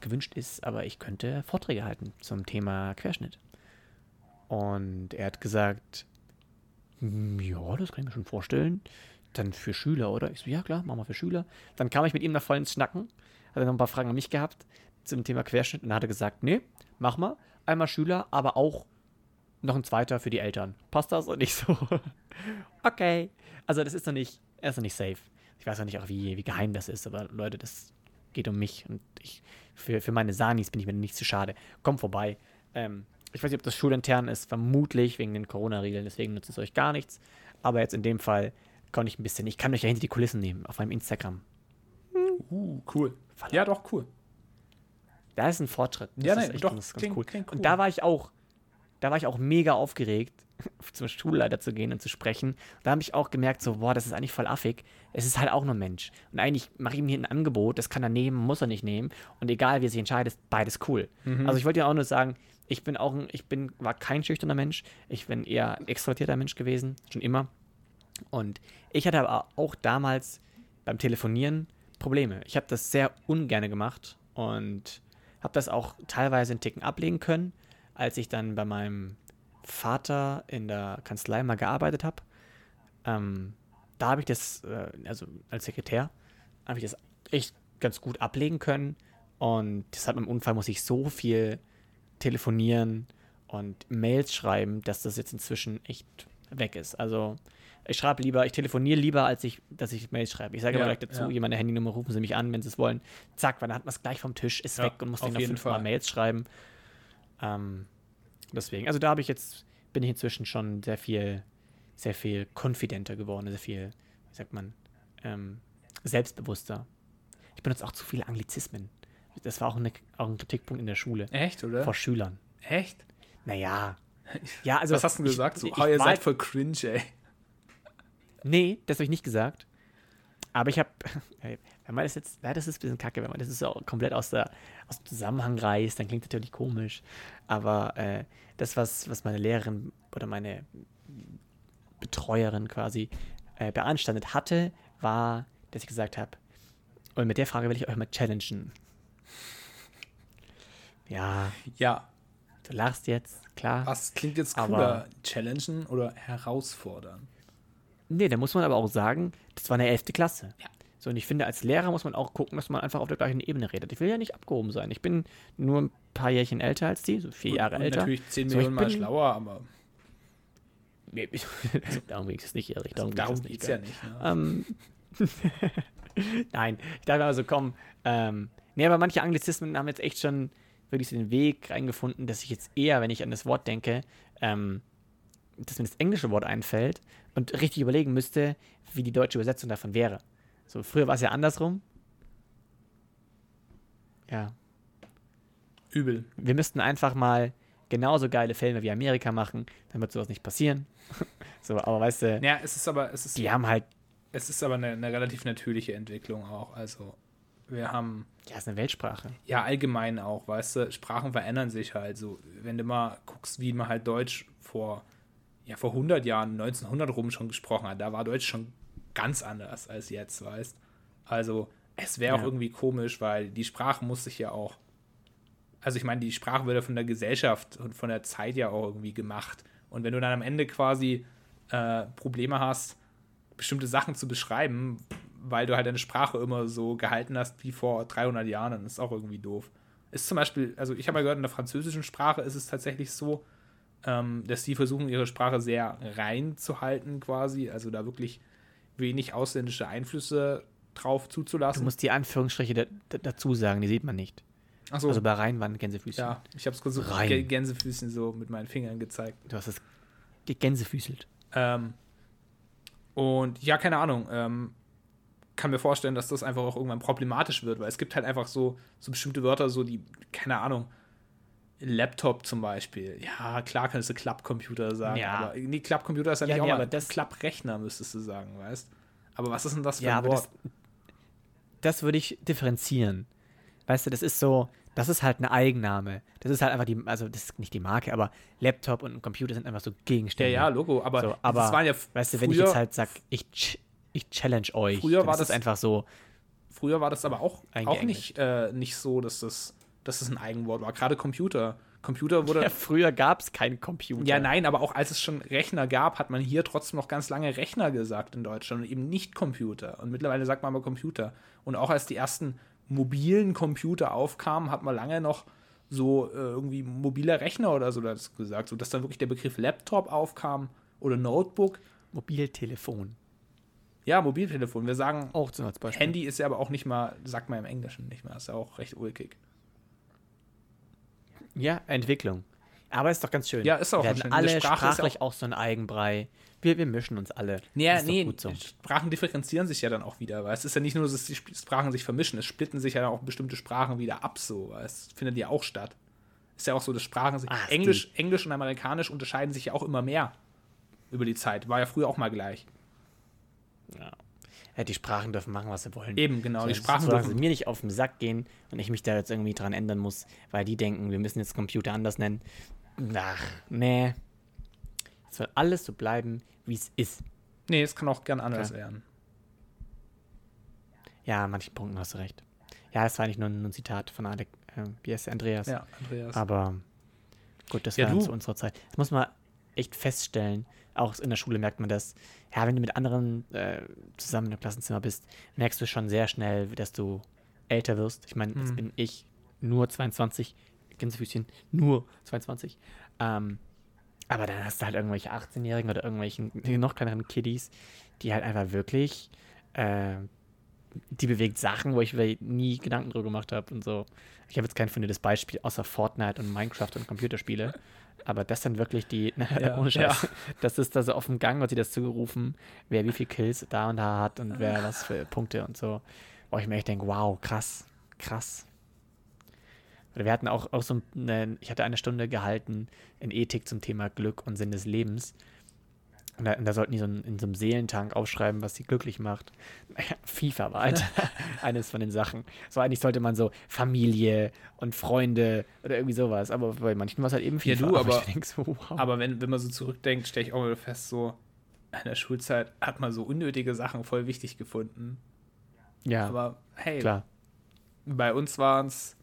gewünscht ist, aber ich könnte Vorträge halten zum Thema Querschnitt. Und er hat gesagt, hm, ja, das kann ich mir schon vorstellen. Dann für Schüler, oder? Ich so, ja klar, machen wir für Schüler. Dann kam ich mit ihm nach vollen Schnacken, hat er noch ein paar Fragen an mich gehabt zum Thema Querschnitt und hat er gesagt, nee, mach mal. Einmal Schüler, aber auch noch ein zweiter für die Eltern. Passt das? Und ich so, okay. Also das ist noch nicht, er ist noch nicht safe. Ich weiß noch nicht auch, wie, wie geheim das ist, aber Leute, das geht um mich und ich, für, für meine Sanis bin ich mir nicht zu schade. Komm vorbei. Ähm, ich weiß nicht, ob das schulintern ist, vermutlich wegen den Corona-Regeln, deswegen nutzt es euch gar nichts. Aber jetzt in dem Fall konnte ich ein bisschen, ich kann euch ja hinter die Kulissen nehmen auf meinem Instagram. Uh, cool. Ja, doch, cool. Da ist ein Fortschritt. Das ja, nein, doch, das klingt, cool. Klingt cool. Und da war ich auch, da war ich auch mega aufgeregt, zum Schulleiter zu gehen und zu sprechen. Da habe ich auch gemerkt, so, boah, das ist eigentlich voll affig. Es ist halt auch nur ein Mensch. Und eigentlich mache ich ihm hier ein Angebot, das kann er nehmen, muss er nicht nehmen. Und egal, wie er sich entscheidet, ist beides cool. Mhm. Also ich wollte dir auch nur sagen, ich bin auch ein, ich bin, war kein schüchterner Mensch. Ich bin eher ein extrovertierter Mensch gewesen, schon immer. Und ich hatte aber auch damals beim Telefonieren Probleme. Ich habe das sehr ungern gemacht und habe das auch teilweise in Ticken ablegen können, als ich dann bei meinem Vater in der Kanzlei mal gearbeitet habe. Ähm, da habe ich das, äh, also als Sekretär, habe ich das echt ganz gut ablegen können. Und deshalb im Unfall muss ich so viel telefonieren und Mails schreiben, dass das jetzt inzwischen echt weg ist. Also ich schreibe lieber, ich telefoniere lieber, als ich, dass ich Mails schreibe. Ich sage ja, immer gleich dazu, ja. hier meine Handynummer, rufen Sie mich an, wenn Sie es wollen. Zack, weil dann hat man es gleich vom Tisch, ist ja, weg und muss dann noch fünfmal Mails schreiben. Ähm, deswegen, also da habe ich jetzt, bin ich inzwischen schon sehr viel, sehr viel konfidenter geworden, sehr viel, wie sagt man, ähm, selbstbewusster. Ich benutze auch zu viele Anglizismen. Das war auch, eine, auch ein Kritikpunkt in der Schule. Echt, oder? Vor Schülern. Echt? Naja. Ja, also. Was hast du gesagt? Ich, so, ich, oh, ihr seid voll cringe, ey. Nee, das habe ich nicht gesagt. Aber ich habe, wenn man das jetzt, ja, das ist ein bisschen kacke, wenn man das so komplett aus, der, aus dem Zusammenhang reißt, dann klingt das natürlich komisch. Aber äh, das, was, was meine Lehrerin oder meine Betreuerin quasi äh, beanstandet hatte, war, dass ich gesagt habe, und mit der Frage will ich euch mal challengen. Ja. Ja. Du lachst jetzt, klar. Was klingt jetzt cooler? Challengen oder herausfordern? Nee, da muss man aber auch sagen, das war eine 11. Klasse. Ja. So, und ich finde, als Lehrer muss man auch gucken, dass man einfach auf der gleichen Ebene redet. Ich will ja nicht abgehoben sein. Ich bin nur ein paar Jährchen älter als die, so vier Jahre und älter. Natürlich 10 Millionen so, Mal schlauer, aber. Nee, darum ging es nicht, Erich. Darum, also, geht es ja nicht. Ne? Ähm, Nein, ich dachte also, komm. Ähm, nee, aber manche Anglizismen haben jetzt echt schon wirklich so den Weg reingefunden, dass ich jetzt eher, wenn ich an das Wort denke, ähm, dass mir das englische Wort einfällt und richtig überlegen müsste, wie die deutsche Übersetzung davon wäre. So, früher war es ja andersrum. Ja. Übel. Wir müssten einfach mal genauso geile Filme wie Amerika machen, dann wird sowas nicht passieren. so, aber weißt du. Ja, es ist aber, es ist. Die haben halt. Es ist aber eine, eine relativ natürliche Entwicklung auch. Also, wir haben. Ja, es ist eine Weltsprache. Ja, allgemein auch, weißt du, Sprachen verändern sich halt so. Wenn du mal guckst, wie man halt Deutsch vor ja vor 100 Jahren, 1900 rum schon gesprochen hat, da war Deutsch schon ganz anders als jetzt, weißt. Also es wäre ja. auch irgendwie komisch, weil die Sprache muss sich ja auch, also ich meine, die Sprache wird ja von der Gesellschaft und von der Zeit ja auch irgendwie gemacht. Und wenn du dann am Ende quasi äh, Probleme hast, bestimmte Sachen zu beschreiben, weil du halt deine Sprache immer so gehalten hast wie vor 300 Jahren, dann ist auch irgendwie doof. Ist zum Beispiel, also ich habe ja gehört, in der französischen Sprache ist es tatsächlich so, ähm, dass die versuchen, ihre Sprache sehr rein zu halten, quasi. Also da wirklich wenig ausländische Einflüsse drauf zuzulassen. Du musst die Anführungsstriche da, da, dazu sagen, die sieht man nicht. Achso. Also bei rein waren Gänsefüßchen. Ja, ich habe es versucht, Rein. Gä- Gänsefüßchen so mit meinen Fingern gezeigt. Du hast es gegänsefüßelt. Ähm, und ja, keine Ahnung. Ähm, kann mir vorstellen, dass das einfach auch irgendwann problematisch wird, weil es gibt halt einfach so, so bestimmte Wörter, so die, keine Ahnung, Laptop zum Beispiel. Ja, klar kannst du Klappcomputer sagen, Ja. aber nee, Klappcomputer ist ja, Ja, nicht nee, auch aber mal das- Klapprechner, müsstest du sagen, weißt Aber was ist denn das für Ja, ein Wort? das, das würde ich differenzieren. Weißt du, das ist so, das ist halt eine Eigenname. Das ist halt einfach die, also das ist nicht die Marke, aber Laptop und ein Computer sind einfach so ja, Gegenstände. ja, Logo, aber, So, aber das waren ja weißt du, wenn ich jetzt halt sag, ich, ch- ich challenge euch, Früher war ist das- einfach so, Früher war das aber auch, auch nicht, äh, nicht so, dass das, dass das ein Eigenwort war. Gerade Computer. Computer wurde. ja, früher gab es keinen Computer. Ja, nein, aber auch als es schon Rechner gab, hat man hier trotzdem noch ganz lange Rechner gesagt in Deutschland und eben nicht Computer. Und mittlerweile sagt man aber Computer. Und auch als die ersten mobilen Computer aufkamen, hat man lange noch so äh, irgendwie mobiler Rechner oder so das gesagt, sodass dann wirklich der Begriff Laptop aufkam oder Notebook. Mobiltelefon. Ja, Mobiltelefon. Wir sagen, Auch als Beispiel. Handy ist ja aber auch nicht mal, sagt man im Englischen nicht mehr, ist ja auch recht ulkig. Ja, Entwicklung. Aber ist doch ganz schön. Ja, ist auch Wir schön. Alle Sprache ja sprachlich auch so ein Eigenbrei. Wir, wir mischen uns alle. Ja, nee, gut so. Sprachen differenzieren sich ja dann auch wieder, weil es ist ja nicht nur, dass die Sp- Sprachen sich vermischen, es splitten sich ja dann auch bestimmte Sprachen wieder ab, so, weil es findet ja auch statt. Ist ja auch so, dass Sprachen sich, ist Englisch, Englisch und Amerikanisch unterscheiden sich ja auch immer mehr über die Zeit. War ja früher auch mal gleich. Ja, die Sprachen dürfen machen, was sie wollen. Eben, genau, die So, Sprachen solange dürfen- sie mir nicht auf den Sack gehen und ich mich da jetzt irgendwie dran ändern muss, weil die denken, wir müssen jetzt Computer anders nennen. Ach, nee. Es soll alles so bleiben, wie es ist. Nee, es kann auch gern anders Klar. werden. Ja, an manchen Punkten hast du recht. Ja, das war eigentlich nur ein, Zitat von Alec, äh, wie heißt Andreas. Ja, Andreas. Aber gut, das Ja, war zu unserer Zeit. Das muss man echt feststellen. Auch in der Schule merkt man das. Ja, wenn du mit anderen äh, zusammen im Klassenzimmer bist, merkst du schon sehr schnell, dass du älter wirst. Ich meine, jetzt Mhm. bin ich nur 22, Gänsefüßchen, nur 22. Ähm, aber dann hast du halt irgendwelche 18-Jährigen oder irgendwelchen noch kleineren Kiddies, die halt einfach wirklich, äh, die bewegt Sachen, wo ich mir nie Gedanken drüber gemacht habe und so. Ich habe jetzt kein fundiertes Beispiel, außer Fortnite und Minecraft und Computerspiele. Aber das sind wirklich die, Ja, ohne Scheiß, ja. das ist da so auf dem Gang, wird sie das zugerufen, wer wie viel Kills da und da hat und wer was für Punkte und so. Wo ich mir echt denke, wow, krass, krass. Wir hatten auch, auch so eine, ich hatte eine Stunde gehalten in Ethik zum Thema Glück und Sinn des Lebens. Und da, und da sollten die so in, in so einem Seelentank aufschreiben, was sie glücklich macht. Naja, FIFA war halt eines von den Sachen. So eigentlich sollte man so Familie und Freunde oder irgendwie sowas. Aber bei manchen war es halt eben Ja, FIFA. du, aber- denk so, wow. Aber wenn, wenn man so zurückdenkt, stelle ich auch mal fest, so in der Schulzeit hat man so unnötige Sachen voll wichtig gefunden. ja, Aber hey, klar. bei uns waren es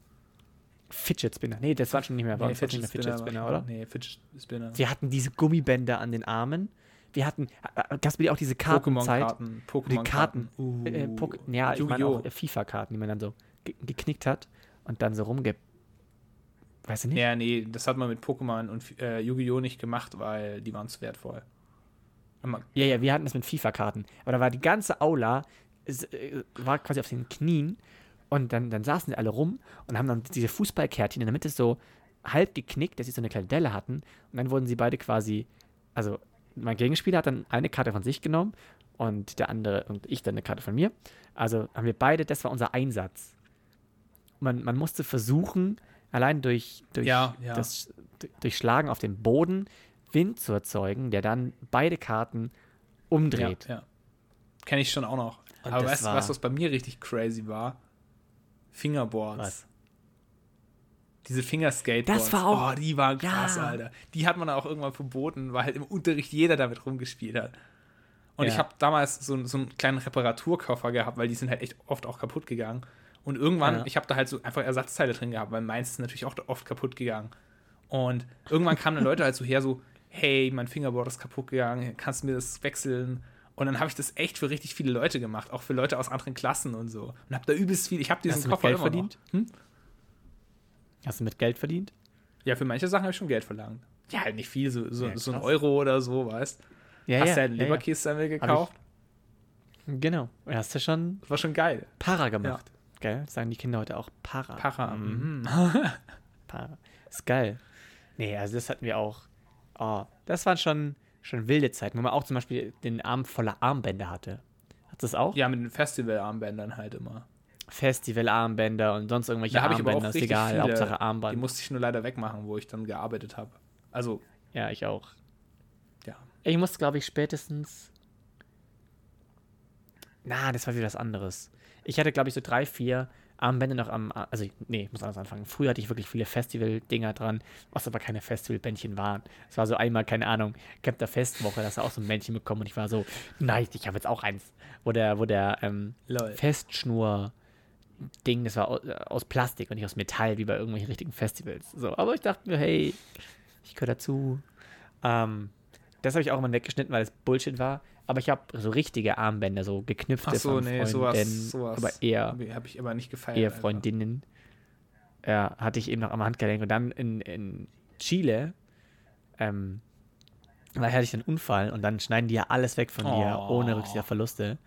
Fidget Spinner. Nee, das war schon nicht mehr. Bei uns war nicht mehr Fidget Spinner, oder? Nee, Fidget Spinner. Wir hatten diese Gummibänder an den Armen. Wir hatten, äh, gab es auch diese Kartenzeit? Pokémon-Karten. Die Pokémon-Karten. Karten, äh, Pok- ja, ich meine auch FIFA-Karten, die man dann so ge geknickt hat und dann so rumge... Weißt du nicht? Ja, nee, das hat man mit Pokémon und äh, Yu-Gi-Oh! nicht gemacht, weil die waren zu wertvoll. Ja, ja, wir hatten das mit FIFA-Karten. Aber da war die ganze Aula, es, äh, war quasi auf den Knien und dann, dann saßen die alle rum und haben dann diese Fußballkärtchen in der Mitte so halb geknickt, dass sie so eine kleine Delle hatten. Und dann wurden sie beide quasi, also mein Gegenspieler hat dann eine Karte von sich genommen und der andere und ich dann eine Karte von mir. Also haben wir beide, das war unser Einsatz. Man, man musste versuchen, allein durch, durch Ja, ja. das durch Schlagen auf dem Boden Wind zu erzeugen, der dann beide Karten umdreht. Ja, ja. Kenne ich schon auch noch. Und Aber weißt du, was, was bei mir richtig crazy war? Fingerboards. Was? Diese Fingerskateboards. Das war auch- Oh, die waren krass, Ja. Alter. Die hat man auch irgendwann verboten, weil halt im Unterricht jeder damit rumgespielt hat. Und Ja. ich habe damals so, so einen kleinen Reparaturkoffer gehabt, weil die sind halt echt oft auch kaputt gegangen. Und irgendwann, Ja. ich habe da halt so einfach Ersatzteile drin gehabt, weil meins ist natürlich auch oft kaputt gegangen. Und irgendwann kamen dann Leute halt so her, so, hey, mein Fingerboard ist kaputt gegangen, kannst du mir das wechseln? Und dann habe ich das echt für richtig viele Leute gemacht, auch für Leute aus anderen Klassen und so. Und habe da übelst viel. Ich habe diesen Hast du mit Koffer Geld verdient? Hm? Hast du mit Geld verdient? Ja, für manche Sachen habe ich schon Geld verlangt. Ja, halt nicht viel, so, so, Ja, so ein. Euro oder so, weißt Ja, Hast ja, du halt ja, ja. Leberkäse gekauft? Genau. Hast du schon Das war schon geil. Para gemacht. Gell? Sagen die Kinder heute auch Para. Para. Mhm. Mhm. Para. Ist geil. Nee, also das hatten wir auch. Oh, das waren schon, schon wilde Zeiten, wo man auch zum Beispiel den Arm voller Armbänder hatte. Hat das auch? Ja, mit den Festivalarmbändern halt immer. Festival-Armbänder und sonst irgendwelche Da Armbänder, ist egal, viele. Hauptsache Die Armband. musste ich nur leider wegmachen, wo ich dann gearbeitet habe. Also, Ja, ich auch. ja. Ich musste, glaube ich, spätestens. Na, das war wieder was anderes. Ich hatte, glaube ich, so drei, vier Armbänder noch am. Also, nee, ich muss anders anfangen. Früher hatte ich wirklich viele Festival-Dinger dran, was aber keine Festival-Bändchen waren. Es war so einmal, keine Ahnung, Captain Festwoche, da hast du auch so ein Bändchen bekommen und ich war so, nein, ich habe jetzt auch eins. Wo der, wo der ähm. Festschnur. Ding, das war aus, Plastik und nicht aus Metall, wie bei irgendwelchen richtigen Festivals. So, aber ich dachte mir, hey, ich gehöre dazu. Ähm, das habe ich auch immer weggeschnitten, weil es Bullshit war. Aber ich habe so richtige Armbänder, so geknüpfte Ach so, von nee, sowas, sowas. aber eher, Habe hab ich aber nicht gefeiert. eher einfach. Freundinnen. Ja, hatte ich eben noch am Handgelenk. Und dann in, in Chile, ähm, weil hatte ich einen Unfall und dann schneiden die ja alles weg von dir, Oh. ohne Rücksicht auf Verluste.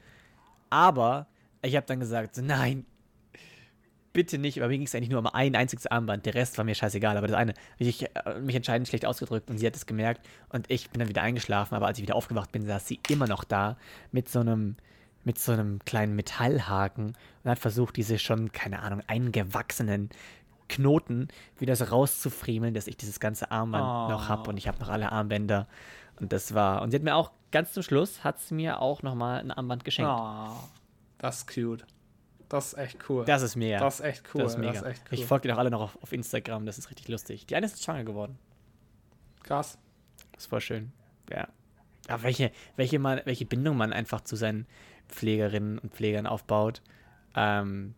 Aber ich habe dann gesagt, nein, bitte nicht. Aber mir ging es eigentlich nur um ein einziges Armband. Der Rest war mir scheißegal. Aber das eine, ich äh, mich entscheidend schlecht ausgedrückt und sie hat es gemerkt. Und ich bin dann wieder eingeschlafen. Aber als ich wieder aufgewacht bin, saß sie immer noch da mit so einem, mit so einem kleinen Metallhaken und hat versucht, diese schon, keine Ahnung, eingewachsenen Knoten wieder so rauszufriemeln, dass ich dieses ganze Armband Oh. noch habe und ich habe noch alle Armbänder. Und das war, und sie hat mir auch ganz zum Schluss, hat sie mir auch nochmal ein Armband geschenkt. Oh, das ist cute. Das ist echt cool. Das ist mega. Das ist echt cool. Das ist mega. echt cool. Ich folge dir doch alle noch auf, auf Instagram, das ist richtig lustig. Die eine ist schwanger geworden. Krass. Das ist voll schön. Ja. Aber welche, welche, man, welche Bindung man einfach zu seinen Pflegerinnen und Pflegern aufbaut. Ähm,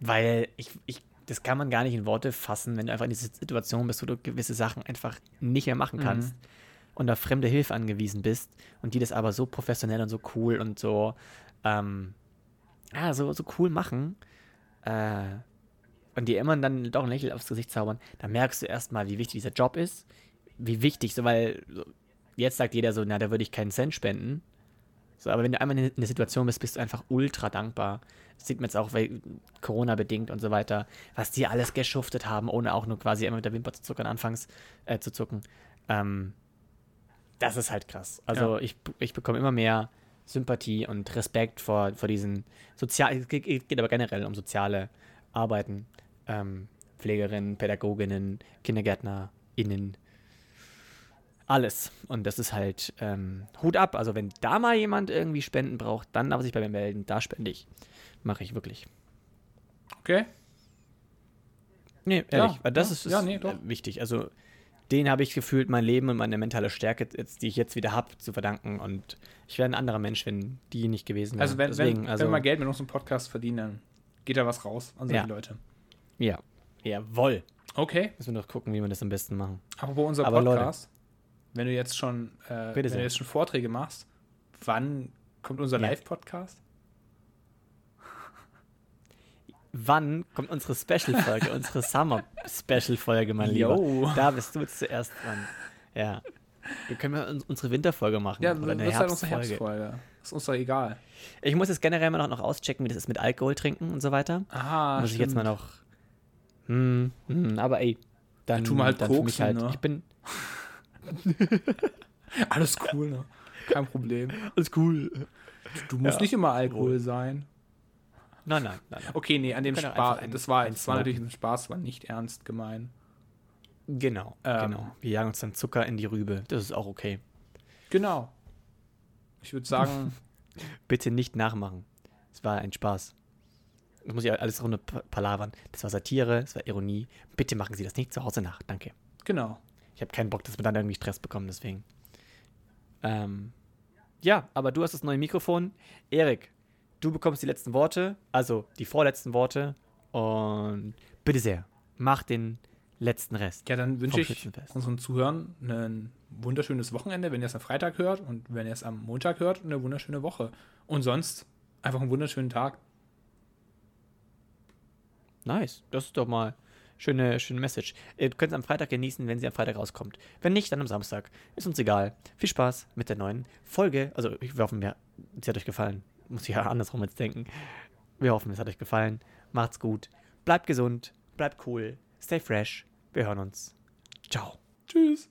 weil ich, ich, das kann man gar nicht in Worte fassen, wenn du einfach in dieser Situation bist, wo du gewisse Sachen einfach nicht mehr machen kannst und auf fremde Hilfe angewiesen bist und die das aber so professionell und so cool und so, ähm, ja, so, so cool machen. Äh, und dir immer dann doch ein Lächeln aufs Gesicht zaubern, dann merkst du erstmal, wie wichtig dieser Job ist. Wie wichtig, so weil so, jetzt sagt jeder so, na, da würde ich keinen Cent spenden. So, aber wenn du einmal in der Situation bist, bist du einfach ultra dankbar. Das sieht man jetzt auch, weil Corona-bedingt und so weiter, was die alles geschuftet haben, ohne auch nur quasi immer mit der Wimper zu zuckern, anfangs äh, zu zucken. Ähm, das ist halt krass. Also Ja. ich, ich bekomme immer mehr Sympathie und Respekt vor, vor diesen sozial, es geht, aber generell um soziale Arbeiten. Ähm, Pflegerinnen, Pädagoginnen, KindergärtnerInnen, alles. Und das ist halt ähm, Hut ab. Also wenn da mal jemand irgendwie Spenden braucht, dann darf er sich bei mir melden. Da spende ich. Mache ich wirklich. Okay. Nee, ehrlich, Ja, das ja, ist, ist ja, nee, äh, wichtig. Also den habe ich gefühlt, mein Leben und meine mentale Stärke, jetzt, die ich jetzt wieder habe, zu verdanken. Und ich wäre ein anderer Mensch, wenn die nicht gewesen wäre. Also wenn, Deswegen, wenn, also, wenn wir Geld mit unserem Podcast verdienen, dann geht da was raus an solche Ja. Leute. ja, jawohl. Okay. Müssen wir noch gucken, wie wir das am besten machen. Apropos unser Aber Leute. Podcast, wenn du jetzt schon, äh, wenn du jetzt schon Vorträge machst, wann kommt unser Ja. Live-Podcast? Wann kommt unsere Special-Folge, unsere Summer-Special-Folge, mein Lieber? Yo. Da bist du jetzt zuerst dran. Ja. Wir können ja uns- unsere Winterfolge machen. Ja, oder das eine ist halt unsere Herbstfolge. Ist uns doch egal. Ich muss jetzt generell mal noch, noch auschecken, wie das ist mit Alkohol trinken und so weiter. Ah, muss ich jetzt mal noch. Hm, hm, aber ey. Dann, tu mal halt dann koksen, halt. ne? Ich bin. Alles cool, ne? Kein Problem. Alles cool. Du musst Ja. nicht immer Alkohol sein. Nein, nein, nein. nein. Okay, nee, an dem Spaß. Das war, das war natürlich ein Spaß, war nicht ernst gemeint. Genau, Ähm. genau. Wir jagen uns dann Zucker in die Rübe. Das ist auch okay. Genau. Ich würde sagen, Bitte nicht nachmachen. Es war ein Spaß. Das muss ich alles runter pa- palavern. Das war Satire, das war Ironie. Bitte machen Sie das nicht zu Hause nach. Danke. genau. Ich habe keinen Bock, dass wir dann irgendwie Stress bekommen, deswegen. Ähm, ja, aber du hast das neue Mikrofon. Erik, du bekommst die letzten Worte, also die vorletzten Worte. Und bitte sehr, mach den letzten Rest. Ja, dann wünsche ich unseren Zuhörern ein wunderschönes Wochenende, wenn ihr es am Freitag hört und wenn ihr es am Montag hört, eine wunderschöne Woche. Und sonst einfach einen wunderschönen Tag. Nice. Das ist doch mal schöne, schöne Message. Ihr könnt es am Freitag genießen, wenn sie am Freitag rauskommt. Wenn nicht, dann am Samstag. Ist uns egal. Viel Spaß mit der neuen Folge. Also, wir hoffen, mir, sie hat euch gefallen. Muss ich ja andersrum jetzt denken. Wir hoffen, es hat euch gefallen. Macht's gut. Bleibt gesund. Bleibt cool. Stay fresh. Wir hören uns. Ciao. Tschüss.